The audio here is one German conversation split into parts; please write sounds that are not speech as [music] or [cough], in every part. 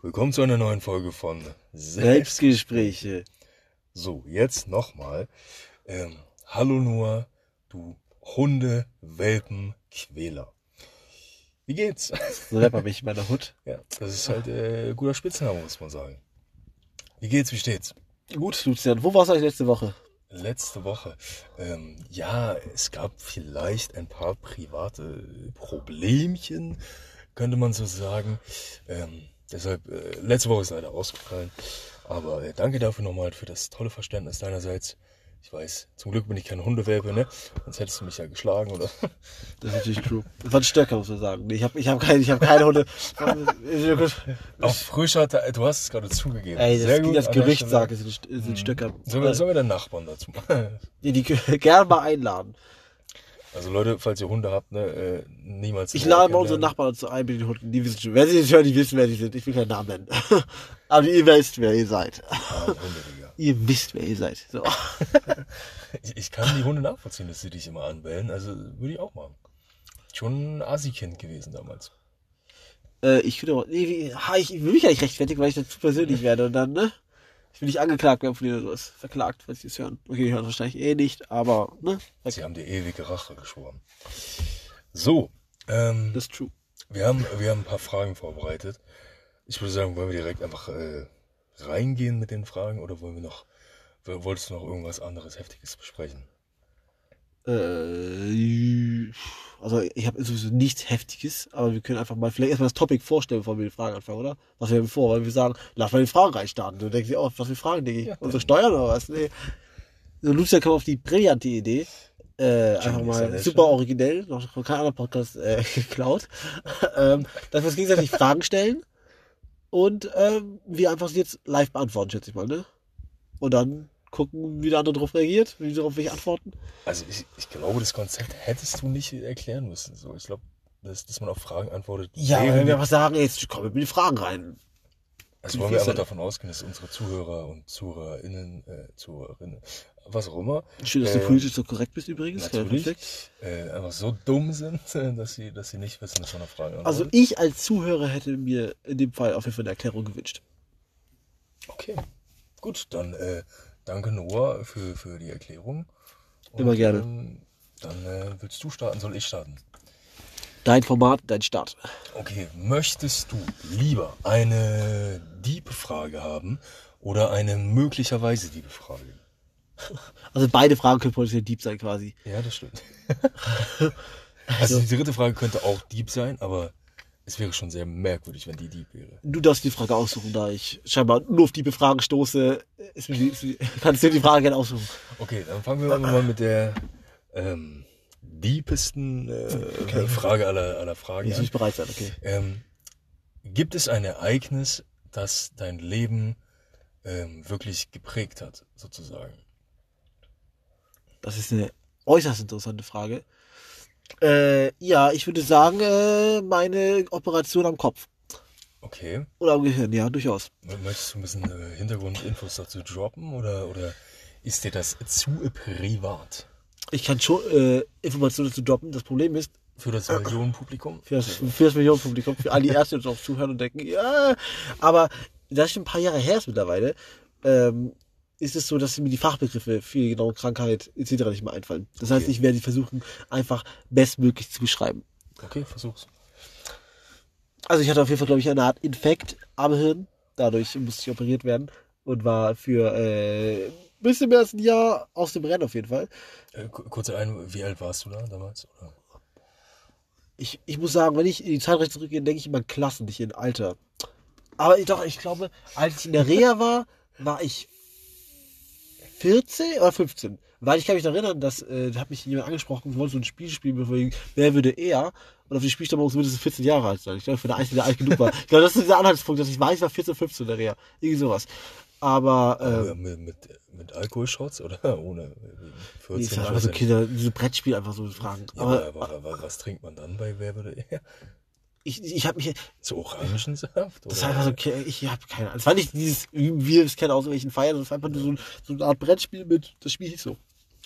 Willkommen zu einer neuen Folge von Selbstgespräche. So, jetzt nochmal. Ähm, hallo Noah, du Hunde, Welpen, Quäler. Wie geht's? So nennt man mich in meiner Hut. Ja, das ist halt äh, guter Spitzname, muss man sagen. Wie geht's, wie steht's? Gut, Lucian, wo warst du eigentlich letzte Woche? Letzte Woche. Ähm, ja, es gab vielleicht ein paar private Problemchen, könnte man so sagen. Ähm, deshalb, äh, letzte Woche ist leider ausgefallen. Aber äh, danke dafür nochmal für das tolle Verständnis deinerseits. Ich weiß, zum Glück bin ich kein Hundewelpe, ne? Sonst hättest du mich ja geschlagen, oder? [laughs] Das ist natürlich true. Das war ein Stöcker, muss man sagen. Ich habe ich hab keine, ich hab keine Hunde. [laughs] Auch frischer, du hast es gerade zugegeben. Ey, das, Sehr gut. das Stelle. sagt, es sind, sind Stöcker. Sollen wir, sollen wir den Nachbarn dazu machen? [laughs] Die, die gerne mal einladen. Also Leute, falls ihr Hunde habt, ne, äh, niemals. Ich lade mal unsere. Nachbarn dazu ein mit den Hunden. Die wissen schon. Wenn sie das hören, die wissen, wer die sind. Ich will keinen Namen nennen. [laughs] Aber ihr wisst, wer ihr seid. Ah, Hunde, Digga. [laughs] Ihr wisst, wer ihr seid. So. Ich, [laughs] ich kann die Hunde nachvollziehen, dass sie dich immer anbellen. Also würde ich auch machen. Schon ein Asi-Kind gewesen damals. Äh, ich finde auch, nee, ich will mich ja nicht rechtfertigen, weil ich dann zu persönlich werde und dann, ne? Ich will nicht angeklagt werden von denen oder sowas. Verklagt, falls sie es hören. Okay, die hören wahrscheinlich eh nicht, aber, ne? Sie haben dir ewige Rache geschworen. So, ähm, Das ist true. wir, haben, wir haben ein paar Fragen vorbereitet. Ich würde sagen, wollen wir direkt einfach äh, reingehen mit den Fragen oder wollen wir noch, wolltest du noch irgendwas anderes Heftiges besprechen? Äh, also ich habe sowieso nichts Heftiges, aber wir können einfach mal vielleicht erstmal das Topic vorstellen, bevor wir die Fragen anfangen, oder? Was wir haben vor, weil wir sagen, lass mal die Fragen reinstarten. Du denkst dir, oh, was für Fragen, Diggi? Ja, Unsere Steuern oder was? Nee. So, Lucia kam auf die brillante Idee, äh, einfach mal super originell, noch von keinem anderen Podcast äh, [laughs] geklaut, ähm, dass wir uns gegenseitig Fragen stellen und ähm, wir einfach sie jetzt live beantworten, schätze ich mal, ne? Und dann gucken, wie der andere darauf reagiert, wie sie darauf welche antworten. Also ich, ich glaube, das Konzept hättest du nicht erklären müssen. So, ich glaube, dass, dass man auf Fragen antwortet. Ja, wenn wir einfach sagen, jetzt kommen wir mit den Fragen rein. Also wollen wir einfach davon ausgehen, dass unsere Zuhörer und Zuhörerinnen, äh, Zuhörerinnen, was auch immer, Schön, dass du Äh, politisch so korrekt bist übrigens. Natürlich äh, einfach so dumm sind, [laughs] dass sie, dass sie nicht wissen, dass man eine Frage Also antwortet. ich als Zuhörer hätte mir in dem Fall auf jeden Fall eine Erklärung gewünscht. Okay, gut, dann äh, danke Noah für, für die Erklärung. Und, Immer gerne. Ähm, dann äh, willst du starten, soll ich starten? Dein Format, dein Start. Okay, möchtest du lieber eine Diebfrage haben oder eine möglicherweise Diebfrage? [laughs] Also beide Fragen können potenziell deep sein quasi. Ja, das stimmt. [laughs] also die dritte Frage könnte auch Dieb sein, aber es wäre schon sehr merkwürdig, wenn die Dieb wäre. Du darfst die Frage aussuchen, da ich scheinbar nur auf die Fragen stoße. Ist ist [laughs] kannst du dir die Frage gerne aussuchen. Okay, dann fangen wir mal mit der ähm, diepesten äh, Frage aller, aller Fragen muss ich bereit sein, okay. Ähm, gibt es ein Ereignis, das dein Leben ähm, wirklich geprägt hat, sozusagen? Das ist eine äußerst interessante Frage. Äh, ja, ich würde sagen, äh, meine Operation am Kopf. Okay. Oder am Gehirn, ja, durchaus. Möchtest du ein bisschen äh, Hintergrundinfos dazu droppen oder, oder ist dir das zu privat? Ich kann schon äh, Informationen dazu droppen. Das Problem ist, Für das Millionenpublikum? für das, für das Millionenpublikum, für alle die Ersten, die uns auch zuhören und denken, ja, aber da ist schon ein paar Jahre her ist mittlerweile, ähm, ist es so, dass mir die Fachbegriffe für die genaue Krankheit etc. nicht mehr einfallen. Das heißt, Okay. ich werde sie versuchen, einfach bestmöglich zu beschreiben. Okay, versuch's. Also ich hatte auf jeden Fall, glaube ich, eine Art Infekt am Hirn. Dadurch musste ich operiert werden und war für äh, ein bisschen mehr als ein Jahr aus dem Rennen auf jeden Fall. Äh, ku- kurze ein, wie alt warst du da damals? Oder? ich, ich muss sagen, wenn ich in die Zeitreise zurückgehe, denke ich immer in Klassen, nicht in Alter. Aber doch, ich glaube, als ich in der Reha war, war ich 14 oder 15. Weil ich kann mich noch erinnern, dass, äh, da hat mich jemand angesprochen, wollte so ein Spiel spielen, bevor ich, wer würde eher? Und auf die Spielstelle muss mindestens 14 Jahre alt sein. Ich glaube, für der Einzige, der alt genug war. Ich glaube, das ist der Anhaltspunkt, dass ich weiß, ich war 14, 15 in der Reha. Irgendwie sowas. Aber, Äh, äh, mit, mit, mit Alkoholshots oder [laughs] ohne? Wegen nee, 14, es ich waren weiß einfach so ja nicht. Kinder, diese Brettspiel einfach so Fragen. Ja, aber aber, aber, was trinkt man dann bei Wer würde eher? Ich, ich habe mich, So Orangensaft? Das Oder? ist einfach so, okay, ich habe keine Ahnung. Es war nicht dieses, wie wir es kennen aus irgendwelchen Feiern, das war einfach nur so, so eine Art Brettspiel mit, das Spiel hieß so.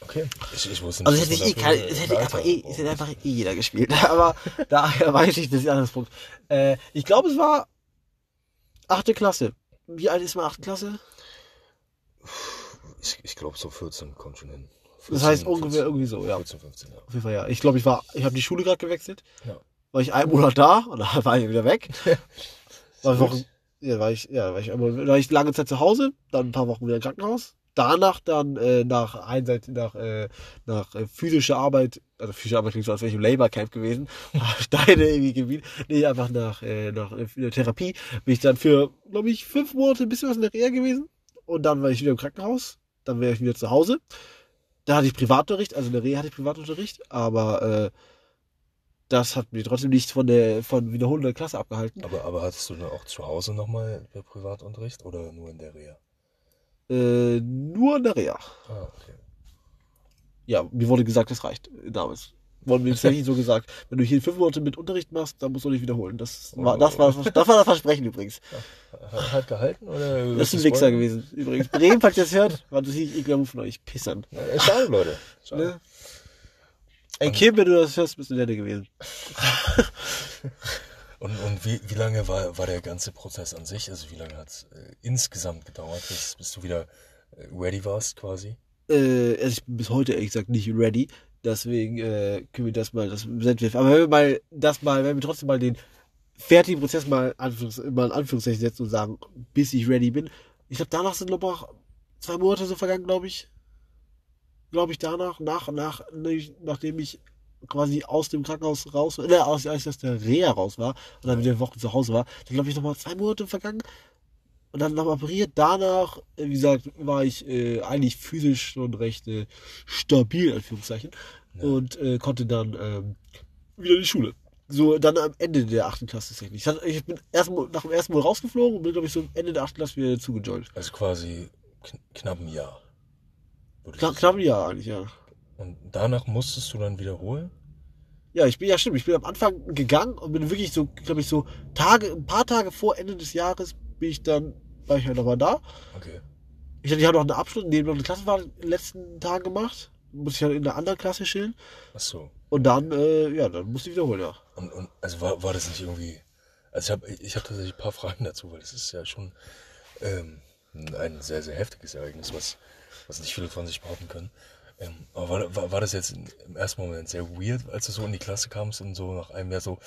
Okay. Ich, ich wusste Also nicht, es hätte, ich eh man kein, dafür es hätte ein einfach eh, es hätte einfach eh jeder gespielt. [laughs] Aber daher weiß ich, das ist ein anderes Punkt. Äh, ich glaube, es war Achte Klasse. Wie alt ist man achte Klasse? Ich, ich glaube, so 14 kommt schon hin. 14, Das heißt ungefähr 14, irgendwie so, ja. 14, 15, ja. Auf jeden Fall ja. Ich glaube, ich war, ich habe die Schule gerade gewechselt. Ja. War ich einen Monat da und dann war ich wieder weg. [laughs] war. Wochen, ja, war ich, ja, war ich, einmal, war ich lange Zeit zu Hause, dann ein paar Wochen wieder im Krankenhaus. Danach dann äh, nach einseitig nach äh, nach äh, physischer Arbeit, also physische Arbeit klingt so, als wäre ich im Labor Camp gewesen, [laughs] Steine irgendwie gebiet, nee, einfach nach äh, nach äh, Therapie bin ich dann für, glaube ich, fünf Monate ein bisschen was in der Reha gewesen und dann war ich wieder im Krankenhaus, dann wäre ich wieder zu Hause. Da hatte ich Privatunterricht, also in der Reha hatte ich Privatunterricht, aber äh, das hat mich trotzdem nicht von der von Wiederholung der Klasse abgehalten. Aber, aber hattest du dann auch zu Hause nochmal Privatunterricht oder nur in der Reha? Äh, nur in der Reha. Ah, okay. Ja, mir wurde gesagt, das reicht damals. Wurde mir tatsächlich so gesagt, wenn du hier fünf Monate mit Unterricht machst, dann musst du nicht wiederholen. Das war, das war, das war das Versprechen übrigens. Hat, hat gehalten oder? Das ist ein Wichser gewesen, übrigens. Bremen, falls ihr das hört, war das nicht Move von euch. Pissern. Schade, Leute. Schade. Ne? Ey, Kim, wenn du das hörst, bist du nette gewesen. [laughs] Und, und wie, wie lange war, war der ganze Prozess an sich? Also wie lange hat es äh, insgesamt gedauert, bis, bis du wieder äh, ready warst quasi? Äh, also ich bin bis heute ehrlich gesagt nicht ready. Deswegen äh, können wir das mal, das sind wir. Aber wenn wir mal das mal, wenn wir trotzdem mal den fertigen Prozess mal, Anführungs, mal in Anführungszeichen setzen und sagen, bis ich ready bin. Ich glaube, danach sind noch zwei Monate so vergangen, glaube ich. Glaube ich danach, nach, nach, nachdem ich quasi aus dem Krankenhaus raus, äh, aus, als ich aus der Reha raus war und dann wieder Wochen zu Hause war, dann glaube ich nochmal zwei Monate vergangen und dann noch operiert. Danach, äh, wie gesagt, war ich äh, eigentlich physisch schon recht äh, stabil, Anführungszeichen, Ja. und äh, konnte dann ähm, wieder in die Schule. So, dann am Ende der achten Klasse tatsächlich. Ich, bin erst, nach dem ersten Mal rausgeflogen und bin, glaube ich, so am Ende der achten Klasse wieder zugejoint. Also quasi kn knapp ein Jahr. Würdest Knapp, Jahr eigentlich, ja. Und danach musstest du dann wiederholen? Ja, ich bin ja stimmt. Ich bin am Anfang gegangen und bin wirklich so, glaube ich, so Tage, ein paar Tage vor Ende des Jahres bin ich dann, war ich halt nochmal da. Okay. Ich hatte, ich hatte noch einen Abschluss, neben noch eine Klassenfahrt in den letzten Tagen gemacht. Muss ich halt in einer anderen Klasse chillen. Ach so. Und dann, äh, ja, dann musste ich wiederholen, ja. Und, und also war, war das nicht irgendwie. Also ich habe ich hab tatsächlich ein paar Fragen dazu, weil das ist ja schon ähm, ein sehr, sehr heftiges Ereignis, was, was nicht viele von sich behaupten können. Ähm, aber war, war, war das jetzt im ersten Moment sehr weird, als du so in die Klasse kamst und so nach einem Jahr so,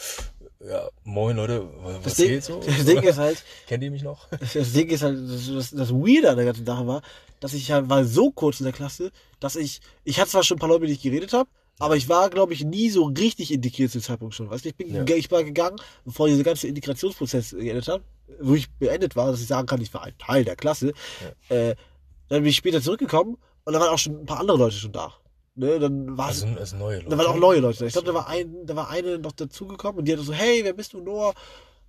ja, moin Leute, was Das Ding, geht so? [laughs] das Ding ist halt, Kennt ihr mich noch? das Ding ist halt, das, das, das Weirde an der ganzen Sache war, dass ich halt war so kurz in der Klasse, dass ich, ich hatte zwar schon ein paar Leute, mit denen ich geredet habe, aber ich war, glaube ich, nie so richtig integriert zu dem Zeitpunkt schon. Weißt du, ich bin, Ja. ich war gegangen, bevor dieser ganze Integrationsprozess geendet hat, wo ich beendet war, dass ich sagen kann, ich war ein Teil der Klasse. Äh, dann bin ich später zurückgekommen und da waren auch schon ein paar andere Leute schon da. Ne, dann war Also, also neue Leute. da waren auch neue Leute. da. Ich glaube, da war ein, da war eine noch dazugekommen und die hatte so, hey, wer bist du, Noah?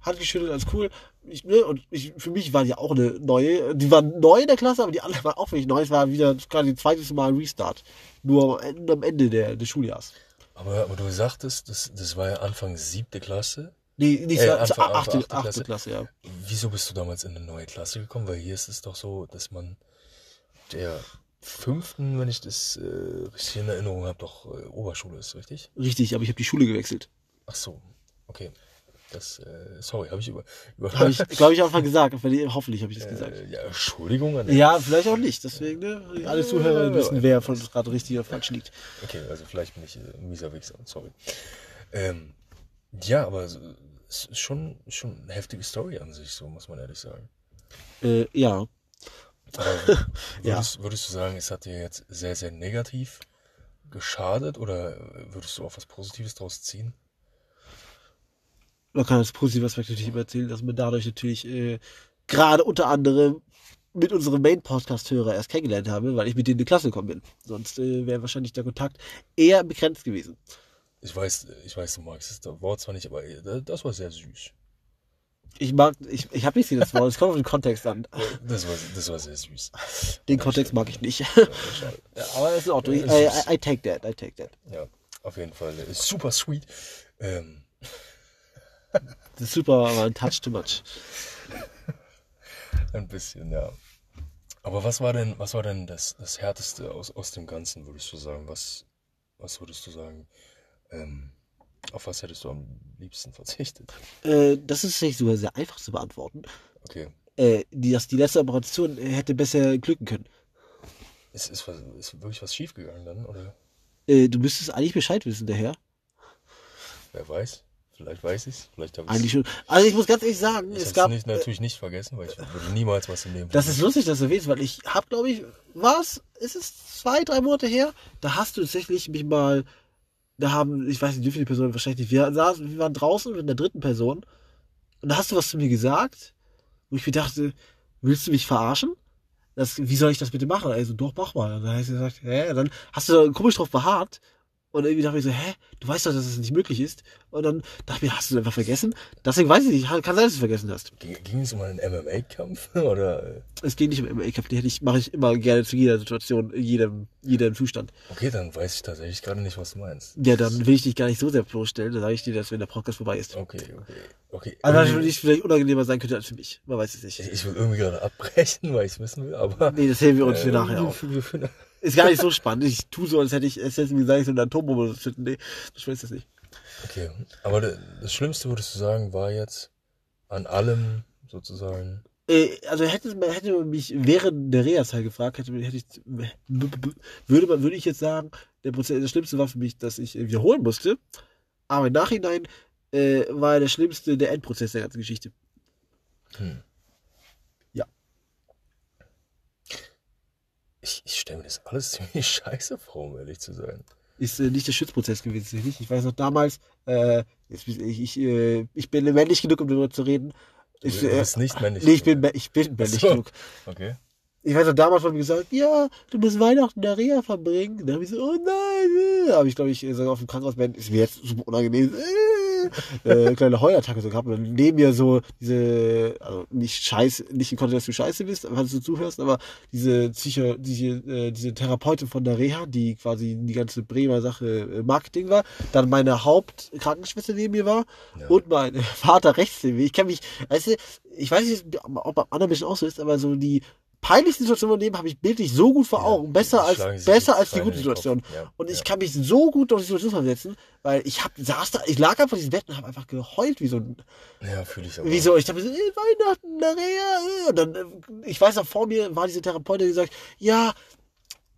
Hat geschüttelt, alles cool. Ich, ne, und ich, für mich war die auch eine neue. Die waren neu in der Klasse, aber die anderen waren auch wirklich neu. Es war wieder quasi ein zweites Mal ein Restart. Nur am Ende, am Ende der, des Schuljahres. Aber, aber du sagtest, das, das war ja Anfang siebte Klasse. Nee, nicht Äh, Anfang- achte achte Klasse. Klasse, ja. Wieso bist du damals in eine neue Klasse gekommen? Weil hier ist es doch so, dass man der fünften, wenn ich das äh, richtig in Erinnerung habe, doch äh, Oberschule ist, richtig? Richtig, aber ich habe die Schule gewechselt. Ach so, okay. Das, äh, sorry, habe ich über, über Habe ich, glaube ich, einfach gesagt. Hoffentlich habe ich das gesagt. äh, ja, Entschuldigung an Ja, vielleicht auch nicht. Deswegen, ne? Alle Zuhörer wissen, wer von uns gerade richtig oder falsch liegt. Okay, also vielleicht bin ich äh, ein mieser Wichser, sorry. Ähm, ja, aber es ist schon, schon eine heftige Story an sich, so muss man ehrlich sagen. Äh, ja. [laughs] Ja. würdest, würdest du sagen, es hat dir jetzt sehr, sehr negativ geschadet oder würdest du auch was Positives daraus ziehen? man kann das positive Aspekt natürlich immer erzählen, dass man dadurch natürlich äh, gerade unter anderem mit unserem Main-Podcast-Hörer erst kennengelernt habe, weil ich mit denen in die Klasse gekommen bin. Sonst äh, wäre wahrscheinlich der Kontakt eher begrenzt gewesen. Ich weiß, ich weiß, du magst das Wort zwar nicht, aber äh, das war sehr süß. Ich mag, ich, ich habe nicht das Wort, es kommt auf den Kontext an. Das war, das war sehr süß. Den Kontext mag ich nicht. Ja, [laughs] aber das ist. I, Ja, I, I take that, I take that. Ja, auf jeden Fall äh, super sweet. Ähm, Das ist super, aber ein Touch too much. [laughs] ein bisschen, ja. Aber was war denn, was war denn das, das Härteste aus, aus dem Ganzen, würdest du sagen? Was, was würdest du sagen? Ähm, auf was hättest du am liebsten verzichtet? Äh, das ist nicht so sehr einfach zu beantworten. Okay. Äh, die, dass die letzte Operation hätte besser glücken können. Ist, ist, was, ist wirklich was schiefgegangen dann? Oder Äh, du müsstest eigentlich Bescheid wissen, der Herr. wer weiß? Vielleicht weiß ich's. Vielleicht habe ich Eigentlich schon. Also ich muss ganz ehrlich sagen, Ich es gab. nicht, natürlich nicht vergessen, weil ich würde niemals was im Leben Das ist lustig, dass du erwähnst, weil ich habe, glaube ich, was? Ist es zwei, drei Monate her? Da hast du tatsächlich mich mal, da haben, ich weiß nicht, wie viele Personen wahrscheinlich nicht, wir, saßen, wir waren draußen mit einer dritten Person und da hast du was zu mir gesagt, wo ich mir dachte, willst du mich verarschen? Das, wie soll ich das bitte machen? Also, doch, mach mal. Und dann hast du gesagt, hä? Dann hast du da komisch drauf beharrt. Und irgendwie dachte ich so, hä? Du weißt doch, dass es nicht möglich ist. Und dann dachte ich mir, hast du es einfach vergessen? Deswegen weiß ich nicht. Kann sein, dass du es vergessen hast. Ging, ging es um einen MMA-Kampf? [laughs] Oder? Es geht nicht um MMA-Cup, die hätte ich, mache ich immer gerne zu jeder Situation, in jedem, jedem Zustand. Okay, dann weiß ich tatsächlich gerade nicht, was du meinst. Ja, dann will ich dich gar nicht so sehr bloßstellen, dann sage ich dir das, wenn der Podcast vorbei ist. Okay, okay. Okay. Aber für dich vielleicht unangenehmer sein könnte als für mich. Man weiß es ich, nicht. ich will irgendwie gerade abbrechen, weil ich es wissen will, aber. Nee, das heben wir uns für äh, nachher wir- auf. wir- wir- Ist gar nicht so spannend. Ich tu so, als hätte ich, als hätte mir gesagt, ich so eine Atombombe zünden. Nee, so schwer ist das nicht. Okay, aber da- das Schlimmste, würdest du sagen, war jetzt an allem sozusagen. Äh, also hätte man, hätte man mich während der Reha-Zeit gefragt, hätte, hätte ich, würde man, würde ich jetzt sagen, der Prozess, das Schlimmste war für mich, dass ich wiederholen musste. Aber im Nachhinein äh, war der Schlimmste der Endprozess der ganzen Geschichte. Hm. Ich, ich stelle mir das alles [laughs] ziemlich scheiße vor, um ehrlich zu sein. ist äh, nicht der Schutzprozess gewesen. tatsächlich. Ich weiß noch damals, äh, jetzt, ich, ich, äh, ich bin männlich genug, um darüber zu reden. Du, Ich, du äh, bist nicht männlich. nee, ich bin, ich bin männlich so. genug. Okay. Ich weiß noch, damals wurde mir gesagt, ja, du musst Weihnachten in der Reha verbringen. Da habe ich so, oh nein. äh. habe ich, glaube ich, sogar auf dem Krankenhausbett, ist mir jetzt super unangenehm, äh, äh, kleine Heulattacke so gehabt. Und dann neben mir so diese, also nicht scheiße, nicht im Kontext, dass du scheiße bist, falls du zuhörst, aber diese Psycho, diese, äh, diese Therapeutin von der Reha, die quasi die ganze Bremer Sache äh, Marketing war, dann meine Hauptkrankenschwester neben mir war Ja. und mein [laughs] Vater rechts neben mir. Ich kann mich, weißt du, ich weiß nicht, ob bei anderen Menschen auch so ist, aber so die peinlichste Situation im Leben habe ich bildlich so gut vor Ja, Augen. Besser als, besser die als die gute in. Situation. Ja, Und ich ja. kann mich so gut auf die Situation versetzen, weil ich hab, saß da, ich lag einfach in diesem Bett und habe einfach geheult wie so ein, Ja, fühle ich aber. wie so, ich dachte so, ey, Weihnachten, na Reha, äh. und dann, äh, ich weiß noch, vor mir war diese Therapeutin, die gesagt, ja,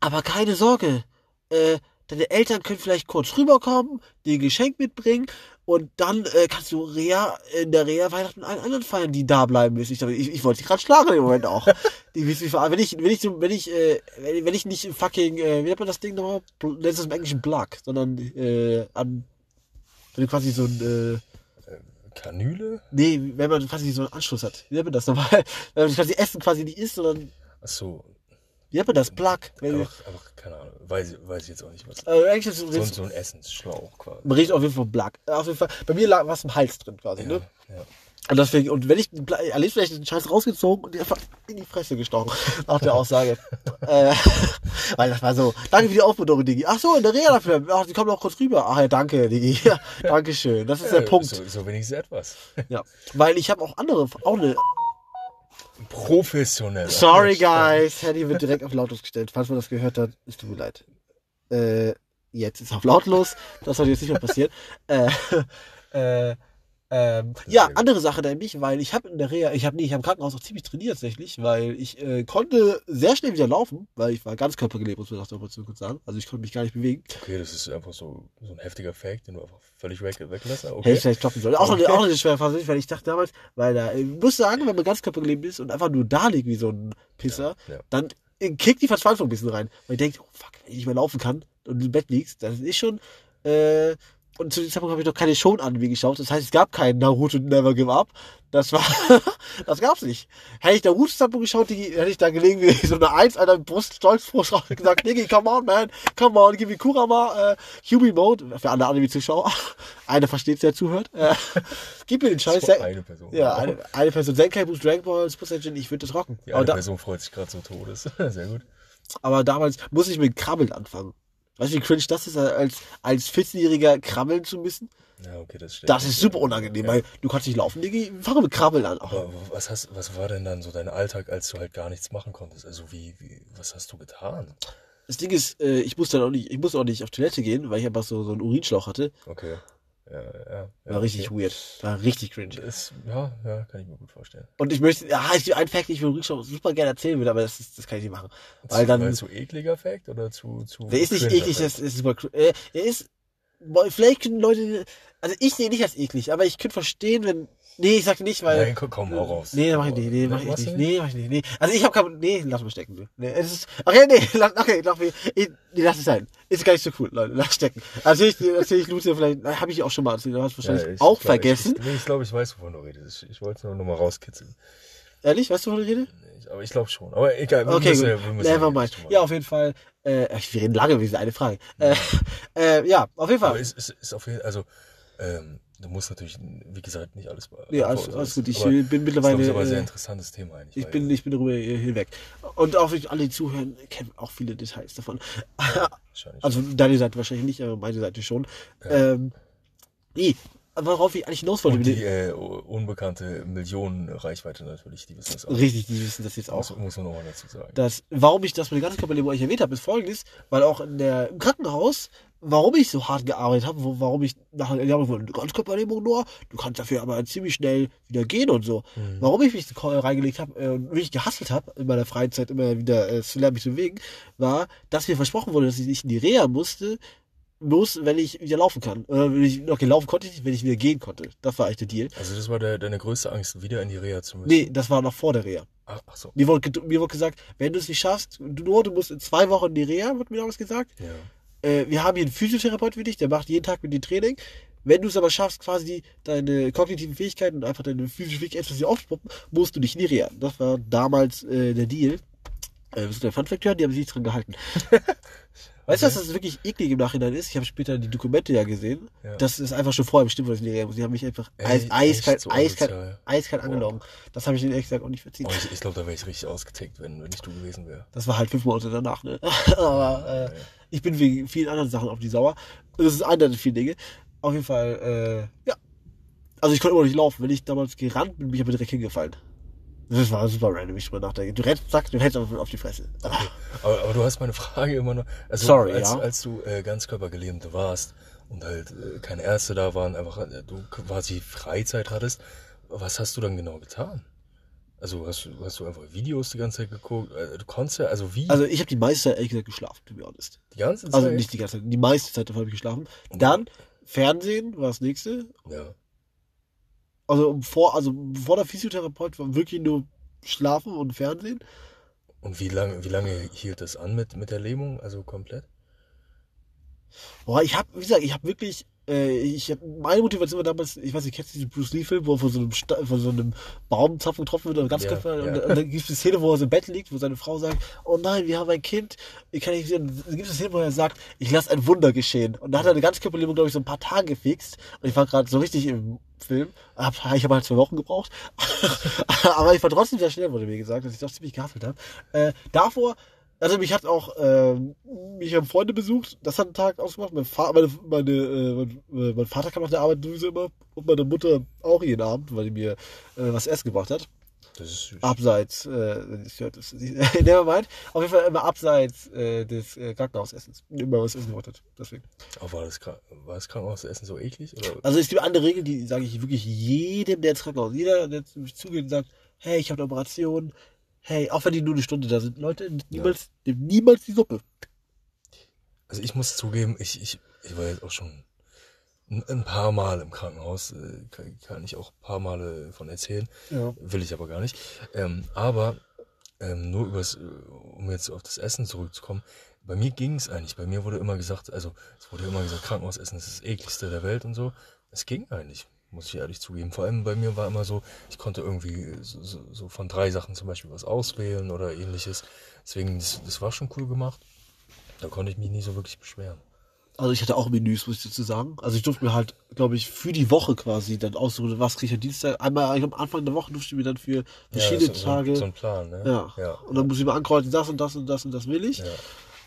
aber keine Sorge, äh, deine Eltern können vielleicht kurz rüberkommen, dir ein Geschenk mitbringen und dann äh, kannst du Reha, in der Reha Weihnachten mit allen anderen feiern, die da bleiben müssen. Ich, ich, ich wollte sie gerade schlagen im Moment auch. [laughs] die wissen mich. Wenn ich, wenn ich, so- wenn ich, äh, wenn, wenn ich nicht fucking, äh, wie nennt man das Ding nochmal? Bl- Das ist im Englischen Plug, sondern äh, an, wenn du quasi so ein, äh, Kanüle? Nee, wenn man quasi so einen Anschluss hat. Wie nennt man das nochmal? [laughs] Wenn man quasi Essen quasi nicht isst, sondern, Achso, wie nennt man das? Plug. Einfach, einfach, keine Ahnung. Weiß, ich- weiß ich jetzt auch nicht, was. äh, eigentlich ist So, so ein Essensschlauch quasi. man riecht auf jeden Fall Plug. Äh, Auf jeden Fall, bei mir lag was im Hals drin quasi, ne? ja. Und deswegen, und wenn ich, erlebst vielleicht den Scheiß rausgezogen und die einfach in die Fresse gestochen. [laughs] Nach der Aussage. [laughs] äh, [laughs] weil das war so, danke für die Aufmunterung, Digi. Ach so, in der Reha dafür. Ach, die kommen auch kurz rüber. Ach ja, danke, Digi. Ja, Dankeschön. Das ist der Ja, Punkt. So, so wenigstens etwas. Ja. Weil ich habe auch andere, auch eine, Professionell. Sorry, guys. Handy wird direkt auf lautlos gestellt. Falls man das gehört hat, es tut mir leid. Äh, jetzt ist auf lautlos. Das sollte jetzt nicht mehr passieren. Äh, [laughs] äh, ähm, ja, andere Sache nämlich, weil ich habe in der Reha, ich habe nee, ich habe im Krankenhaus auch ziemlich trainiert tatsächlich, weil ich äh, konnte sehr schnell wieder laufen, weil ich war ganz körpergelebt, muss man das mal so kurz sagen. Also ich konnte mich gar nicht bewegen. Okay, das ist einfach so, so ein heftiger Fact, den du einfach völlig weg, weglässt. Hätte Okay. ich vielleicht stoppen sollen. Auch, Okay. eine, auch eine schwere Phase, weil ich dachte damals, weil da, ich muss sagen, wenn man ganz körpergelebt ist und einfach nur da liegt wie so ein Pisser, Ja, ja. dann äh, kickt die Verzweiflung ein bisschen rein. Weil ich denke, oh fuck, wenn ich nicht mehr laufen kann und im Bett liegst, das ist schon, äh, und zu dem Zeitpunkt habe ich noch keine Show an mir geschaut. Das heißt, es gab keinen Naruto Never Give Up. Das war, [laughs] das gab's nicht. Hätte ich Naruto Zeitpunkt geschaut, die, hätte ich da gelegen wie so eine Eins, Alter, Brust, Stolzbrust raus und gesagt, Niggi, come on, man, come on, give me Kurama, äh, Hubi Mode, für alle Anime-Zuschauer. [laughs] Eine versteht's, der zuhört. Äh, [laughs] gib mir den Scheiß. So eine Person. Ja, eine, eine Person, Senkai Boost, Dragon Ball, Super Saiyan, ich würde das rocken. Die eine da, Person freut sich gerade so todes. Sehr gut. aber damals musste ich mit Krabbeln anfangen. Weißt du, wie cringe das ist, als, als 14-Jähriger krabbeln zu müssen? Ja, okay, das stimmt. Das ist super unangenehm, Ja. weil du kannst nicht laufen, Diggi. Fange mit Krabbeln an. Aber was hast, was war denn dann so dein Alltag, als du halt gar nichts machen konntest? Also wie, wie was hast du getan? Das Ding ist, äh, ich musste dann auch nicht, ich musste auch nicht auf Toilette gehen, weil ich einfach so, so einen Urinschlauch hatte. Okay. Ja, ja, ja, War richtig okay. weird. War richtig cringe. Ist, ja, ja, kann ich mir gut vorstellen. Und ich möchte, ja, ist ein Fact, den ich mir Rückschau super gerne erzählen würde, aber das, ist, das kann ich nicht machen. Weil dann, Weil zu ekliger Fact oder zu, zu der ist nicht eklig, das ist super, äh, er ist, vielleicht können Leute, also ich sehe nicht als eklig, aber ich könnte verstehen, wenn, nee, ich sag nicht, weil, Nein, komm, komm, hau raus. Nee, mach ich nicht, nee, mach ich nicht, du nee, mach ich nicht, nee. Also ich hab kein, nee, lass mal stecken, du. Nee, es ist, okay, nee, [laughs] lass, okay, lass mich, ich, nee, lass es sein. Ist gar nicht so cool, Leute, lass stecken. Also ich, erzähl ich Lucia vielleicht, habe ich auch schon mal erzählt, du hast wahrscheinlich Ja, ich auch glaub, vergessen. Ich, ich, ich glaube, ich weiß, wovon du redest. Ich, ich wollte es nur noch mal rauskitzeln. Ehrlich, weißt du, wovon ich rede? Ich, aber ich glaube schon. Aber egal, wir Okay, müssen, gut. ja- wir müssen Never ja mind. Ja, auf jeden Fall, äh, wir reden lange über diese eine Frage. Äh, [laughs] äh, ja, auf jeden Aber Fall. es ist, ist auf jeden Fall, also, ähm, du musst natürlich, wie gesagt, nicht alles Nee, alles, beantworten, alles gut. Ich bin Das ist, mittlerweile, glaub ich, aber ein sehr äh, interessantes Thema eigentlich. ich bin, ich bin darüber hinweg. Und auch wenn alle die zuhören, kennen auch viele Details davon. wahrscheinlich. Also deine Seite wahrscheinlich nicht, aber meine Seite schon. Ähm, nee, worauf ich eigentlich hinaus wollte. Und die äh, unbekannte Millionenreichweite natürlich, die wissen das auch. Richtig, die wissen das jetzt auch. muss man nochmal dazu sagen. Das, warum ich das mit der ganzen Körperlähmung euch erwähnt habe, ist folgendes, weil auch in der, im Krankenhaus, warum ich so hart gearbeitet habe, warum ich nach einer Jahr eine Ganzkörperlähmung nur, du kannst dafür aber ziemlich schnell wieder gehen und so. Mhm. Warum ich mich reingelegt habe äh, und wirklich gehasselt habe, in meiner Freizeit immer wieder äh, zu lernen, mich zu bewegen, war, dass mir versprochen wurde, dass ich nicht in die Reha musste, muss, wenn ich wieder laufen kann. Oder wenn ich, okay, laufen konnte ich nicht, wenn ich wieder gehen konnte. Das war eigentlich der Deal. Also das war der, deine größte Angst, wieder in die Reha zu müssen? Nee, das war noch vor der Reha. Ach, ach so. Mir wurde, mir wurde gesagt, wenn du es nicht schaffst, du, nur, du musst in zwei Wochen in die Reha, wird mir damals gesagt. Ja. Äh, wir haben hier einen Physiotherapeut für dich, der macht jeden Tag mit dir Training. Wenn du es aber schaffst, quasi deine kognitiven Fähigkeiten und einfach deine physische Fähigkeit etwas aufzupuppen, musst du nicht in die Reha. Das war damals äh, der Deal. Äh, wir sind der Funfact hören, die haben sich nicht dran gehalten. [laughs] Weißt du, was das wirklich eklig im Nachhinein ist? Ich habe später die Dokumente ja gesehen. Ja. Das ist einfach schon vorher bestimmt, was ich Reha muss. Die haben mich einfach eiskalt, Echt so eiskalt, asozial? eiskalt angelogen. Das habe ich denen ehrlich gesagt auch nicht verziehen. Oh, ich ich glaube, da wäre ich richtig ausgetickt, wenn, wenn ich du gewesen wäre. Das war halt fünf Monate danach, ne? [laughs] Aber äh, ich bin wegen vielen anderen Sachen auf die sauer. Das ist einer der vielen Dinge. Auf jeden Fall, äh, ja. Also ich konnte immer nicht laufen. Wenn ich damals gerannt bin, bin ich aber direkt hingefallen. Das war super random, ich drüber nachdenke. Du rennst, zack, du hältst auf, die Fresse. Aber, aber du hast meine Frage immer noch. Also Sorry, als, ja. als du äh, ganzkörpergelähmt warst und halt äh, keine Ärzte da waren, einfach äh, du quasi Freizeit hattest, was hast du dann genau getan? Also hast, du- hast du einfach Videos die ganze Zeit geguckt? Äh, Du konntest ja, also wie? Also ich habe die meiste Zeit ehrlich gesagt geschlafen, to be honest. die ganze Zeit? Also nicht die ganze Zeit, die meiste Zeit davon habe ich geschlafen. Dann Fernsehen war das nächste. Ja. Also vor, also vor der Physiotherapeut war wirklich nur Schlafen und Fernsehen. Und wie lange, wie lange hielt das an mit, mit der Lähmung? Also komplett? Boah, ich habe, wie gesagt, ich habe wirklich, ich hab, meine Motivation war damals, ich weiß nicht, kennst du diesen Bruce Lee Film, wo er von so einem, Sta von so einem Baumzapfen getroffen wird oder ganz Köpfe, ja. und, und dann gibt es die Szene, wo er so im Bett liegt, wo seine Frau sagt, oh nein, wir haben ein Kind, ich kann nicht sehen. Dann gibt es eine Szene, wo er sagt, ich lasse ein Wunder geschehen. Und da hat er eine ganz Körperlähmung, glaube ich, so ein paar Tage gefixt. Und ich war gerade so richtig im Film. Hab, ich habe halt zwei Wochen gebraucht. [laughs] Aber ich war trotzdem sehr schnell, wurde mir gesagt, dass ich doch ziemlich gehasselt habe. Äh, davor, also mich hat auch, ähm, mich haben Freunde besucht, das hat einen Tag ausgemacht. Mein, Fa meine, meine, äh, mein, äh, mein Vater kam nach der Arbeit sowieso immer und meine Mutter auch jeden Abend, weil die mir äh, was Essen gebracht hat. Das ist süß. Abseits, äh, ich hört, das [laughs] never mind. Auf jeden Fall immer abseits äh, des äh, Krankenhausessens. Immer was essen gebracht hat. Deswegen. Aber war das, war das Krankenhausessen so eklig? Oder? Also es gibt andere Regeln, die sage ich wirklich jedem, der ins Krankenhaus, jeder, der zu mich zugeht und sagt, hey, ich habe eine Operation, hey, auch wenn die nur eine Stunde da sind, Leute, niemals, nehmt niemals die Suppe. Also ich muss zugeben, ich, ich, ich war jetzt auch schon ein, paar Mal im Krankenhaus, äh, kann, ich auch ein paar Male von erzählen, Ja. will ich aber gar nicht. Ähm, aber ähm, nur übers, um jetzt auf das Essen zurückzukommen, bei mir ging es eigentlich. Bei mir wurde immer gesagt, also es wurde immer gesagt, Krankenhausessen ist das ekligste der Welt und so. Es ging eigentlich, muss ich ehrlich zugeben. Vor allem bei mir war immer so, ich konnte irgendwie so, so, von drei Sachen zum Beispiel was auswählen oder ähnliches. Deswegen, das, das war schon cool gemacht. Da konnte ich mich nie so wirklich beschweren. Also ich hatte auch Menüs, muss ich dazu sagen. Also ich durfte mir halt, glaube ich, für die Woche quasi dann aussuchen, was kriege ich am Dienstag. Einmal am Anfang der Woche durfte ich mir dann für verschiedene so, so, Tage. So ein Plan, ne? ja. ja. Und dann muss ich mal ankreuzen, das und das und das und das will ich. ja.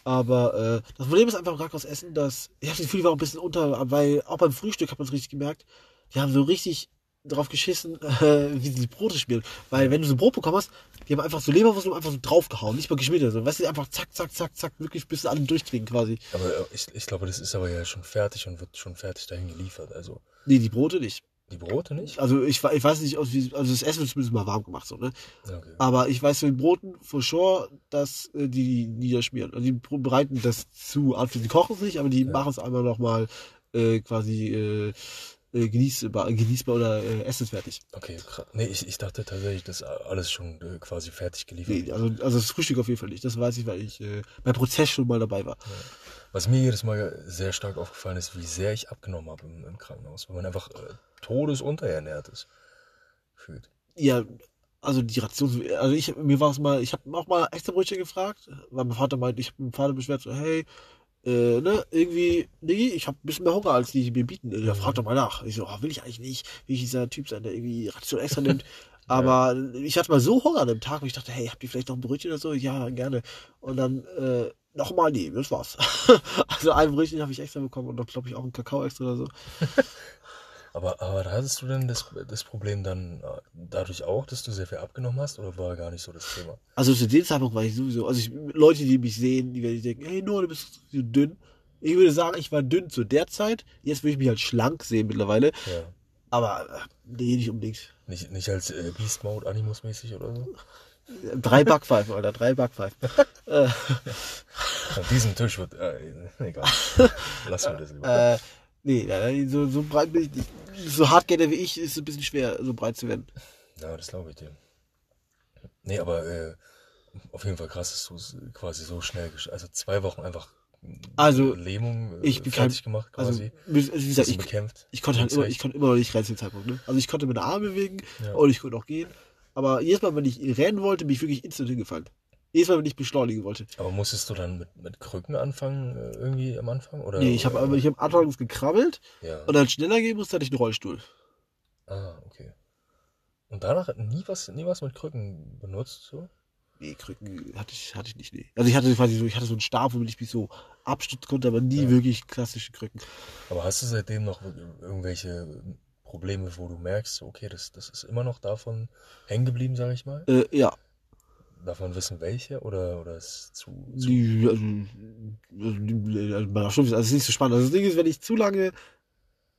Aber äh, das Problem ist einfach im Krankenhaus essen, dass ich habe das Gefühl, war auch ein bisschen unter, weil auch beim Frühstück hat man es richtig gemerkt. Die haben so richtig drauf geschissen, äh, wie sie die Brote schmieren. Weil wenn du so ein Brot bekommen hast, die haben einfach so Leberwurst einfach so draufgehauen, nicht mal geschmiert oder so. Weißt du, einfach zack, zack, zack, zack, wirklich bis alle durchkriegen quasi. Aber äh, ich, ich glaube, das ist aber ja schon fertig und wird schon fertig dahin geliefert. Also Nee, die Brote nicht. die Brote nicht? Also ich, ich weiß nicht, also das Essen wird zumindest mal warm gemacht, so, ne? Okay. Aber ich weiß von den Broten for sure, dass äh, die niederschmieren. Also die bereiten das zu. Also die kochen es nicht, aber die Ja. machen es einmal nochmal äh, quasi äh, äh, genießbar, genießbar oder äh, essensfertig. Okay, krass. Nee, ich, ich dachte tatsächlich, dass alles schon äh, quasi fertig geliefert Nee, wird. also, also das Frühstück auf jeden Fall nicht. Das weiß ich, weil ich äh, beim Prozess schon mal dabei war. Was mir jedes Mal sehr stark aufgefallen ist, wie sehr ich abgenommen habe im, im Krankenhaus, weil man einfach äh, todesunterernährt ist. Gefühlt. Ja, also die Ration, also ich, mir war es mal, ich habe auch mal extra Brötchen gefragt, weil mein Vater meinte, ich habe meinen Vater beschwert, so, hey, äh, ne, irgendwie, nee, ich habe ein bisschen mehr Hunger, als die mir bieten. Ja, frag doch mal nach. Ich so, oh, will ich eigentlich nicht, will ich dieser Typ sein, der irgendwie Ration extra [laughs] nimmt. Aber ich hatte mal so Hunger an dem Tag, wo ich dachte, hey, habt ihr vielleicht noch ein Brötchen oder so? Ja, gerne. Und dann, äh, nochmal, nee, das war's. [laughs] also ein Brötchen habe ich extra bekommen und dann glaube ich auch einen Kakao extra oder so. [laughs] Aber, aber hattest du denn das, das Problem dann äh, dadurch auch, dass du sehr viel abgenommen hast oder war gar nicht so das Thema? Also zu dem Zeitpunkt war ich sowieso, also ich, Leute, die mich sehen, die werden denken, hey Noah, du bist so dünn. Ich würde sagen, ich war dünn zu der Zeit. Jetzt würde ich mich halt schlank sehen mittlerweile. Ja. Aber äh, nee, nicht unbedingt. Nicht, nicht als äh, Beast Mode Animus-mäßig oder so? Drei Backpfeifen, Alter, drei Backpfeifen. [laughs] äh, An diesem Tisch wird. Äh, egal. [laughs] Lassen wir das lieber. äh, nee, so, so breit bin ich nicht. So Hardgainer wie ich ist es ein bisschen schwer, so breit zu werden. Ja, das glaube ich dir. Nee, aber äh, auf jeden Fall krass, dass du es quasi so schnell Also zwei Wochen einfach Also, Lähmung äh, ich bin fertig kein- gemacht Also, quasi. wie wie gesagt, ich, bekämpft. ich konnte halt immer, ich konnte immer noch nicht rennen zu dem Zeitpunkt, ne? Also ich konnte meine Arme bewegen Ja. und ich konnte auch gehen. Aber jedes Mal, wenn ich rennen wollte, bin ich wirklich instant hingefallen. Jedes Mal, wenn ich beschleunigen wollte. Aber musstest du dann mit, mit Krücken anfangen, äh, irgendwie am Anfang? Oder, Nee, ich habe aber ich hab anfangs gekrabbelt Ja. und dann schneller gehen musste, hatte ich einen Rollstuhl. Ah, okay. Und danach nie was, nie was mit Krücken benutzt, so? Nee, Krücken hatte ich, hatte ich nicht, nee. Also ich hatte quasi so, ich hatte so einen Stab, womit ich mich so abstützen konnte, aber nie Ja. wirklich klassische Krücken. Aber hast du seitdem noch irgendwelche Probleme, wo du merkst, okay, das, das ist immer noch davon hängen geblieben, sage ich mal? Äh, ja. Darf man wissen, welche? Oder, oder ist zu, zu Die, also, also, also, also ist nicht so spannend. Also das Ding ist, wenn ich zu lange,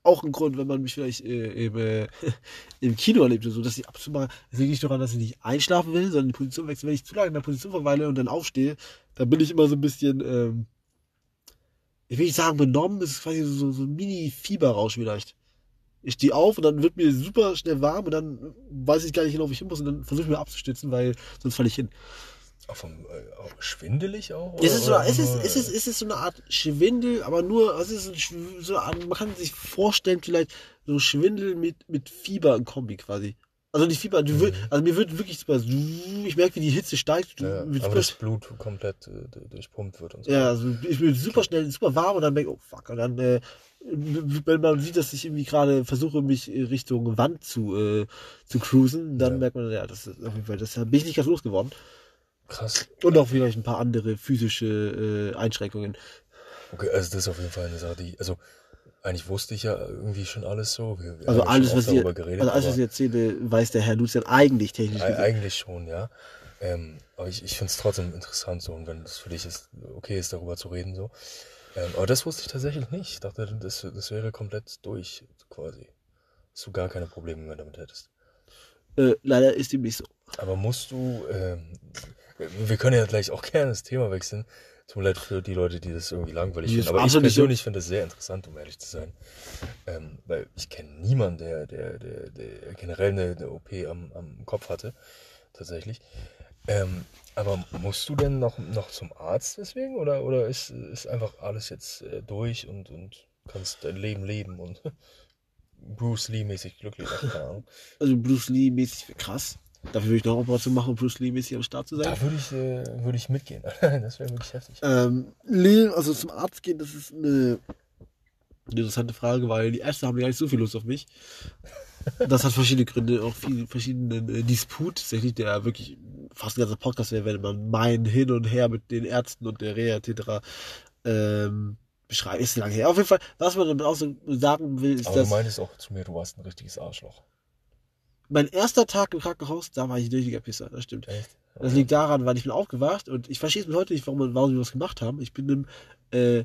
auch ein Grund, wenn man mich vielleicht äh, im, äh, [laughs] im Kino erlebt oder so, dass ich ab und zu mal, es liegt nicht daran, dass ich nicht einschlafen will, sondern die Position wechseln. Wenn ich zu lange in der Position verweile und dann aufstehe, dann bin ich immer so ein bisschen, ähm, ich will nicht sagen benommen, es ist quasi so, so ein Mini-Fieberrausch vielleicht. Ich stehe auf und dann wird mir super schnell warm und dann weiß ich gar nicht genau, wo ich hin muss und dann versuche ich mir abzustützen, weil sonst falle ich hin. auch vom, äh, auch schwindelig auch? Es ist, so, oder es, ist, es, ist, es ist so eine Art Schwindel, aber nur, es ist so, eine Art, man kann sich vorstellen, vielleicht so Schwindel mit, mit Fieber in Kombi quasi. Also nicht Fieber, du wür- also mir wird wirklich super, ich merke, wie die Hitze steigt. Du, Mhm. Ja, aber das Blut komplett äh, durchpumpt wird und so. ja, also ich bin super schnell, super warm und dann denke ich, oh fuck, und dann, äh, wenn man sieht, dass ich irgendwie gerade versuche, mich Richtung Wand zu, äh, zu cruisen, dann Ja. merkt man, ja, das ist auf jeden Fall, das bin ich nicht ganz losgeworden. Krass. Und auch vielleicht ein paar andere physische äh, Einschränkungen. Okay, also das ist auf jeden Fall eine Sache, die, also eigentlich wusste ich ja irgendwie schon alles so. Wir, wir Also alles, was darüber geredet, also alles, was ich erzähle, weiß der Herr Lucian eigentlich technisch gesehen. eigentlich schon, ja. Ähm, aber ich, ich finde es trotzdem interessant so und wenn es für dich ist, okay ist, darüber zu reden so. Ähm, aber das wusste ich tatsächlich nicht. Ich dachte, das, das wäre komplett durch quasi. Dass du gar keine Probleme mehr damit hättest. Äh, leider ist ihm nicht so. Aber musst du, ähm, wir können ja gleich auch [laughs] gerne das Thema wechseln. Tut mir leid für die Leute, die das irgendwie langweilig finden. Aber ich so. persönlich finde das sehr interessant, um ehrlich zu sein. Ähm, weil ich kenne niemanden, der, der, der, der generell eine, eine OP am, am Kopf hatte. Tatsächlich. Ähm, aber musst du denn noch, noch zum Arzt deswegen? Oder, oder ist, ist einfach alles jetzt äh, durch und, und kannst dein Leben leben und [laughs] Bruce Lee-mäßig glücklich sein? Keine Ahnung. Also Bruce Lee-mäßig krass. Dafür würde ich noch Operation machen, um Bruce Lee-mäßig am Start zu sein. Da würde ich, äh, würde ich mitgehen. [laughs] das wäre wirklich heftig. Ähm, nee, also zum Arzt gehen, das ist eine, eine interessante Frage, weil die Ärzte haben gar nicht so viel Lust auf mich. Das hat verschiedene Gründe, auch viel verschiedenen äh, Disput, tatsächlich, der wirklich fast ein ganzer Podcast wäre, wenn man meinen Hin und Her mit den Ärzten und der Reha etc. Ähm, beschreibt. Ist lange her. Auf jeden Fall, was man damit auch so sagen will, ist, Aber du dass meintest auch zu mir, du warst ein richtiges Arschloch. Mein erster Tag im Krankenhaus, da war ich ein richtiger Pisser, das stimmt. Echt? Das liegt daran, weil ich bin aufgewacht und ich verstehe es bis heute nicht, warum, warum wir das gemacht haben. Ich bin im, äh,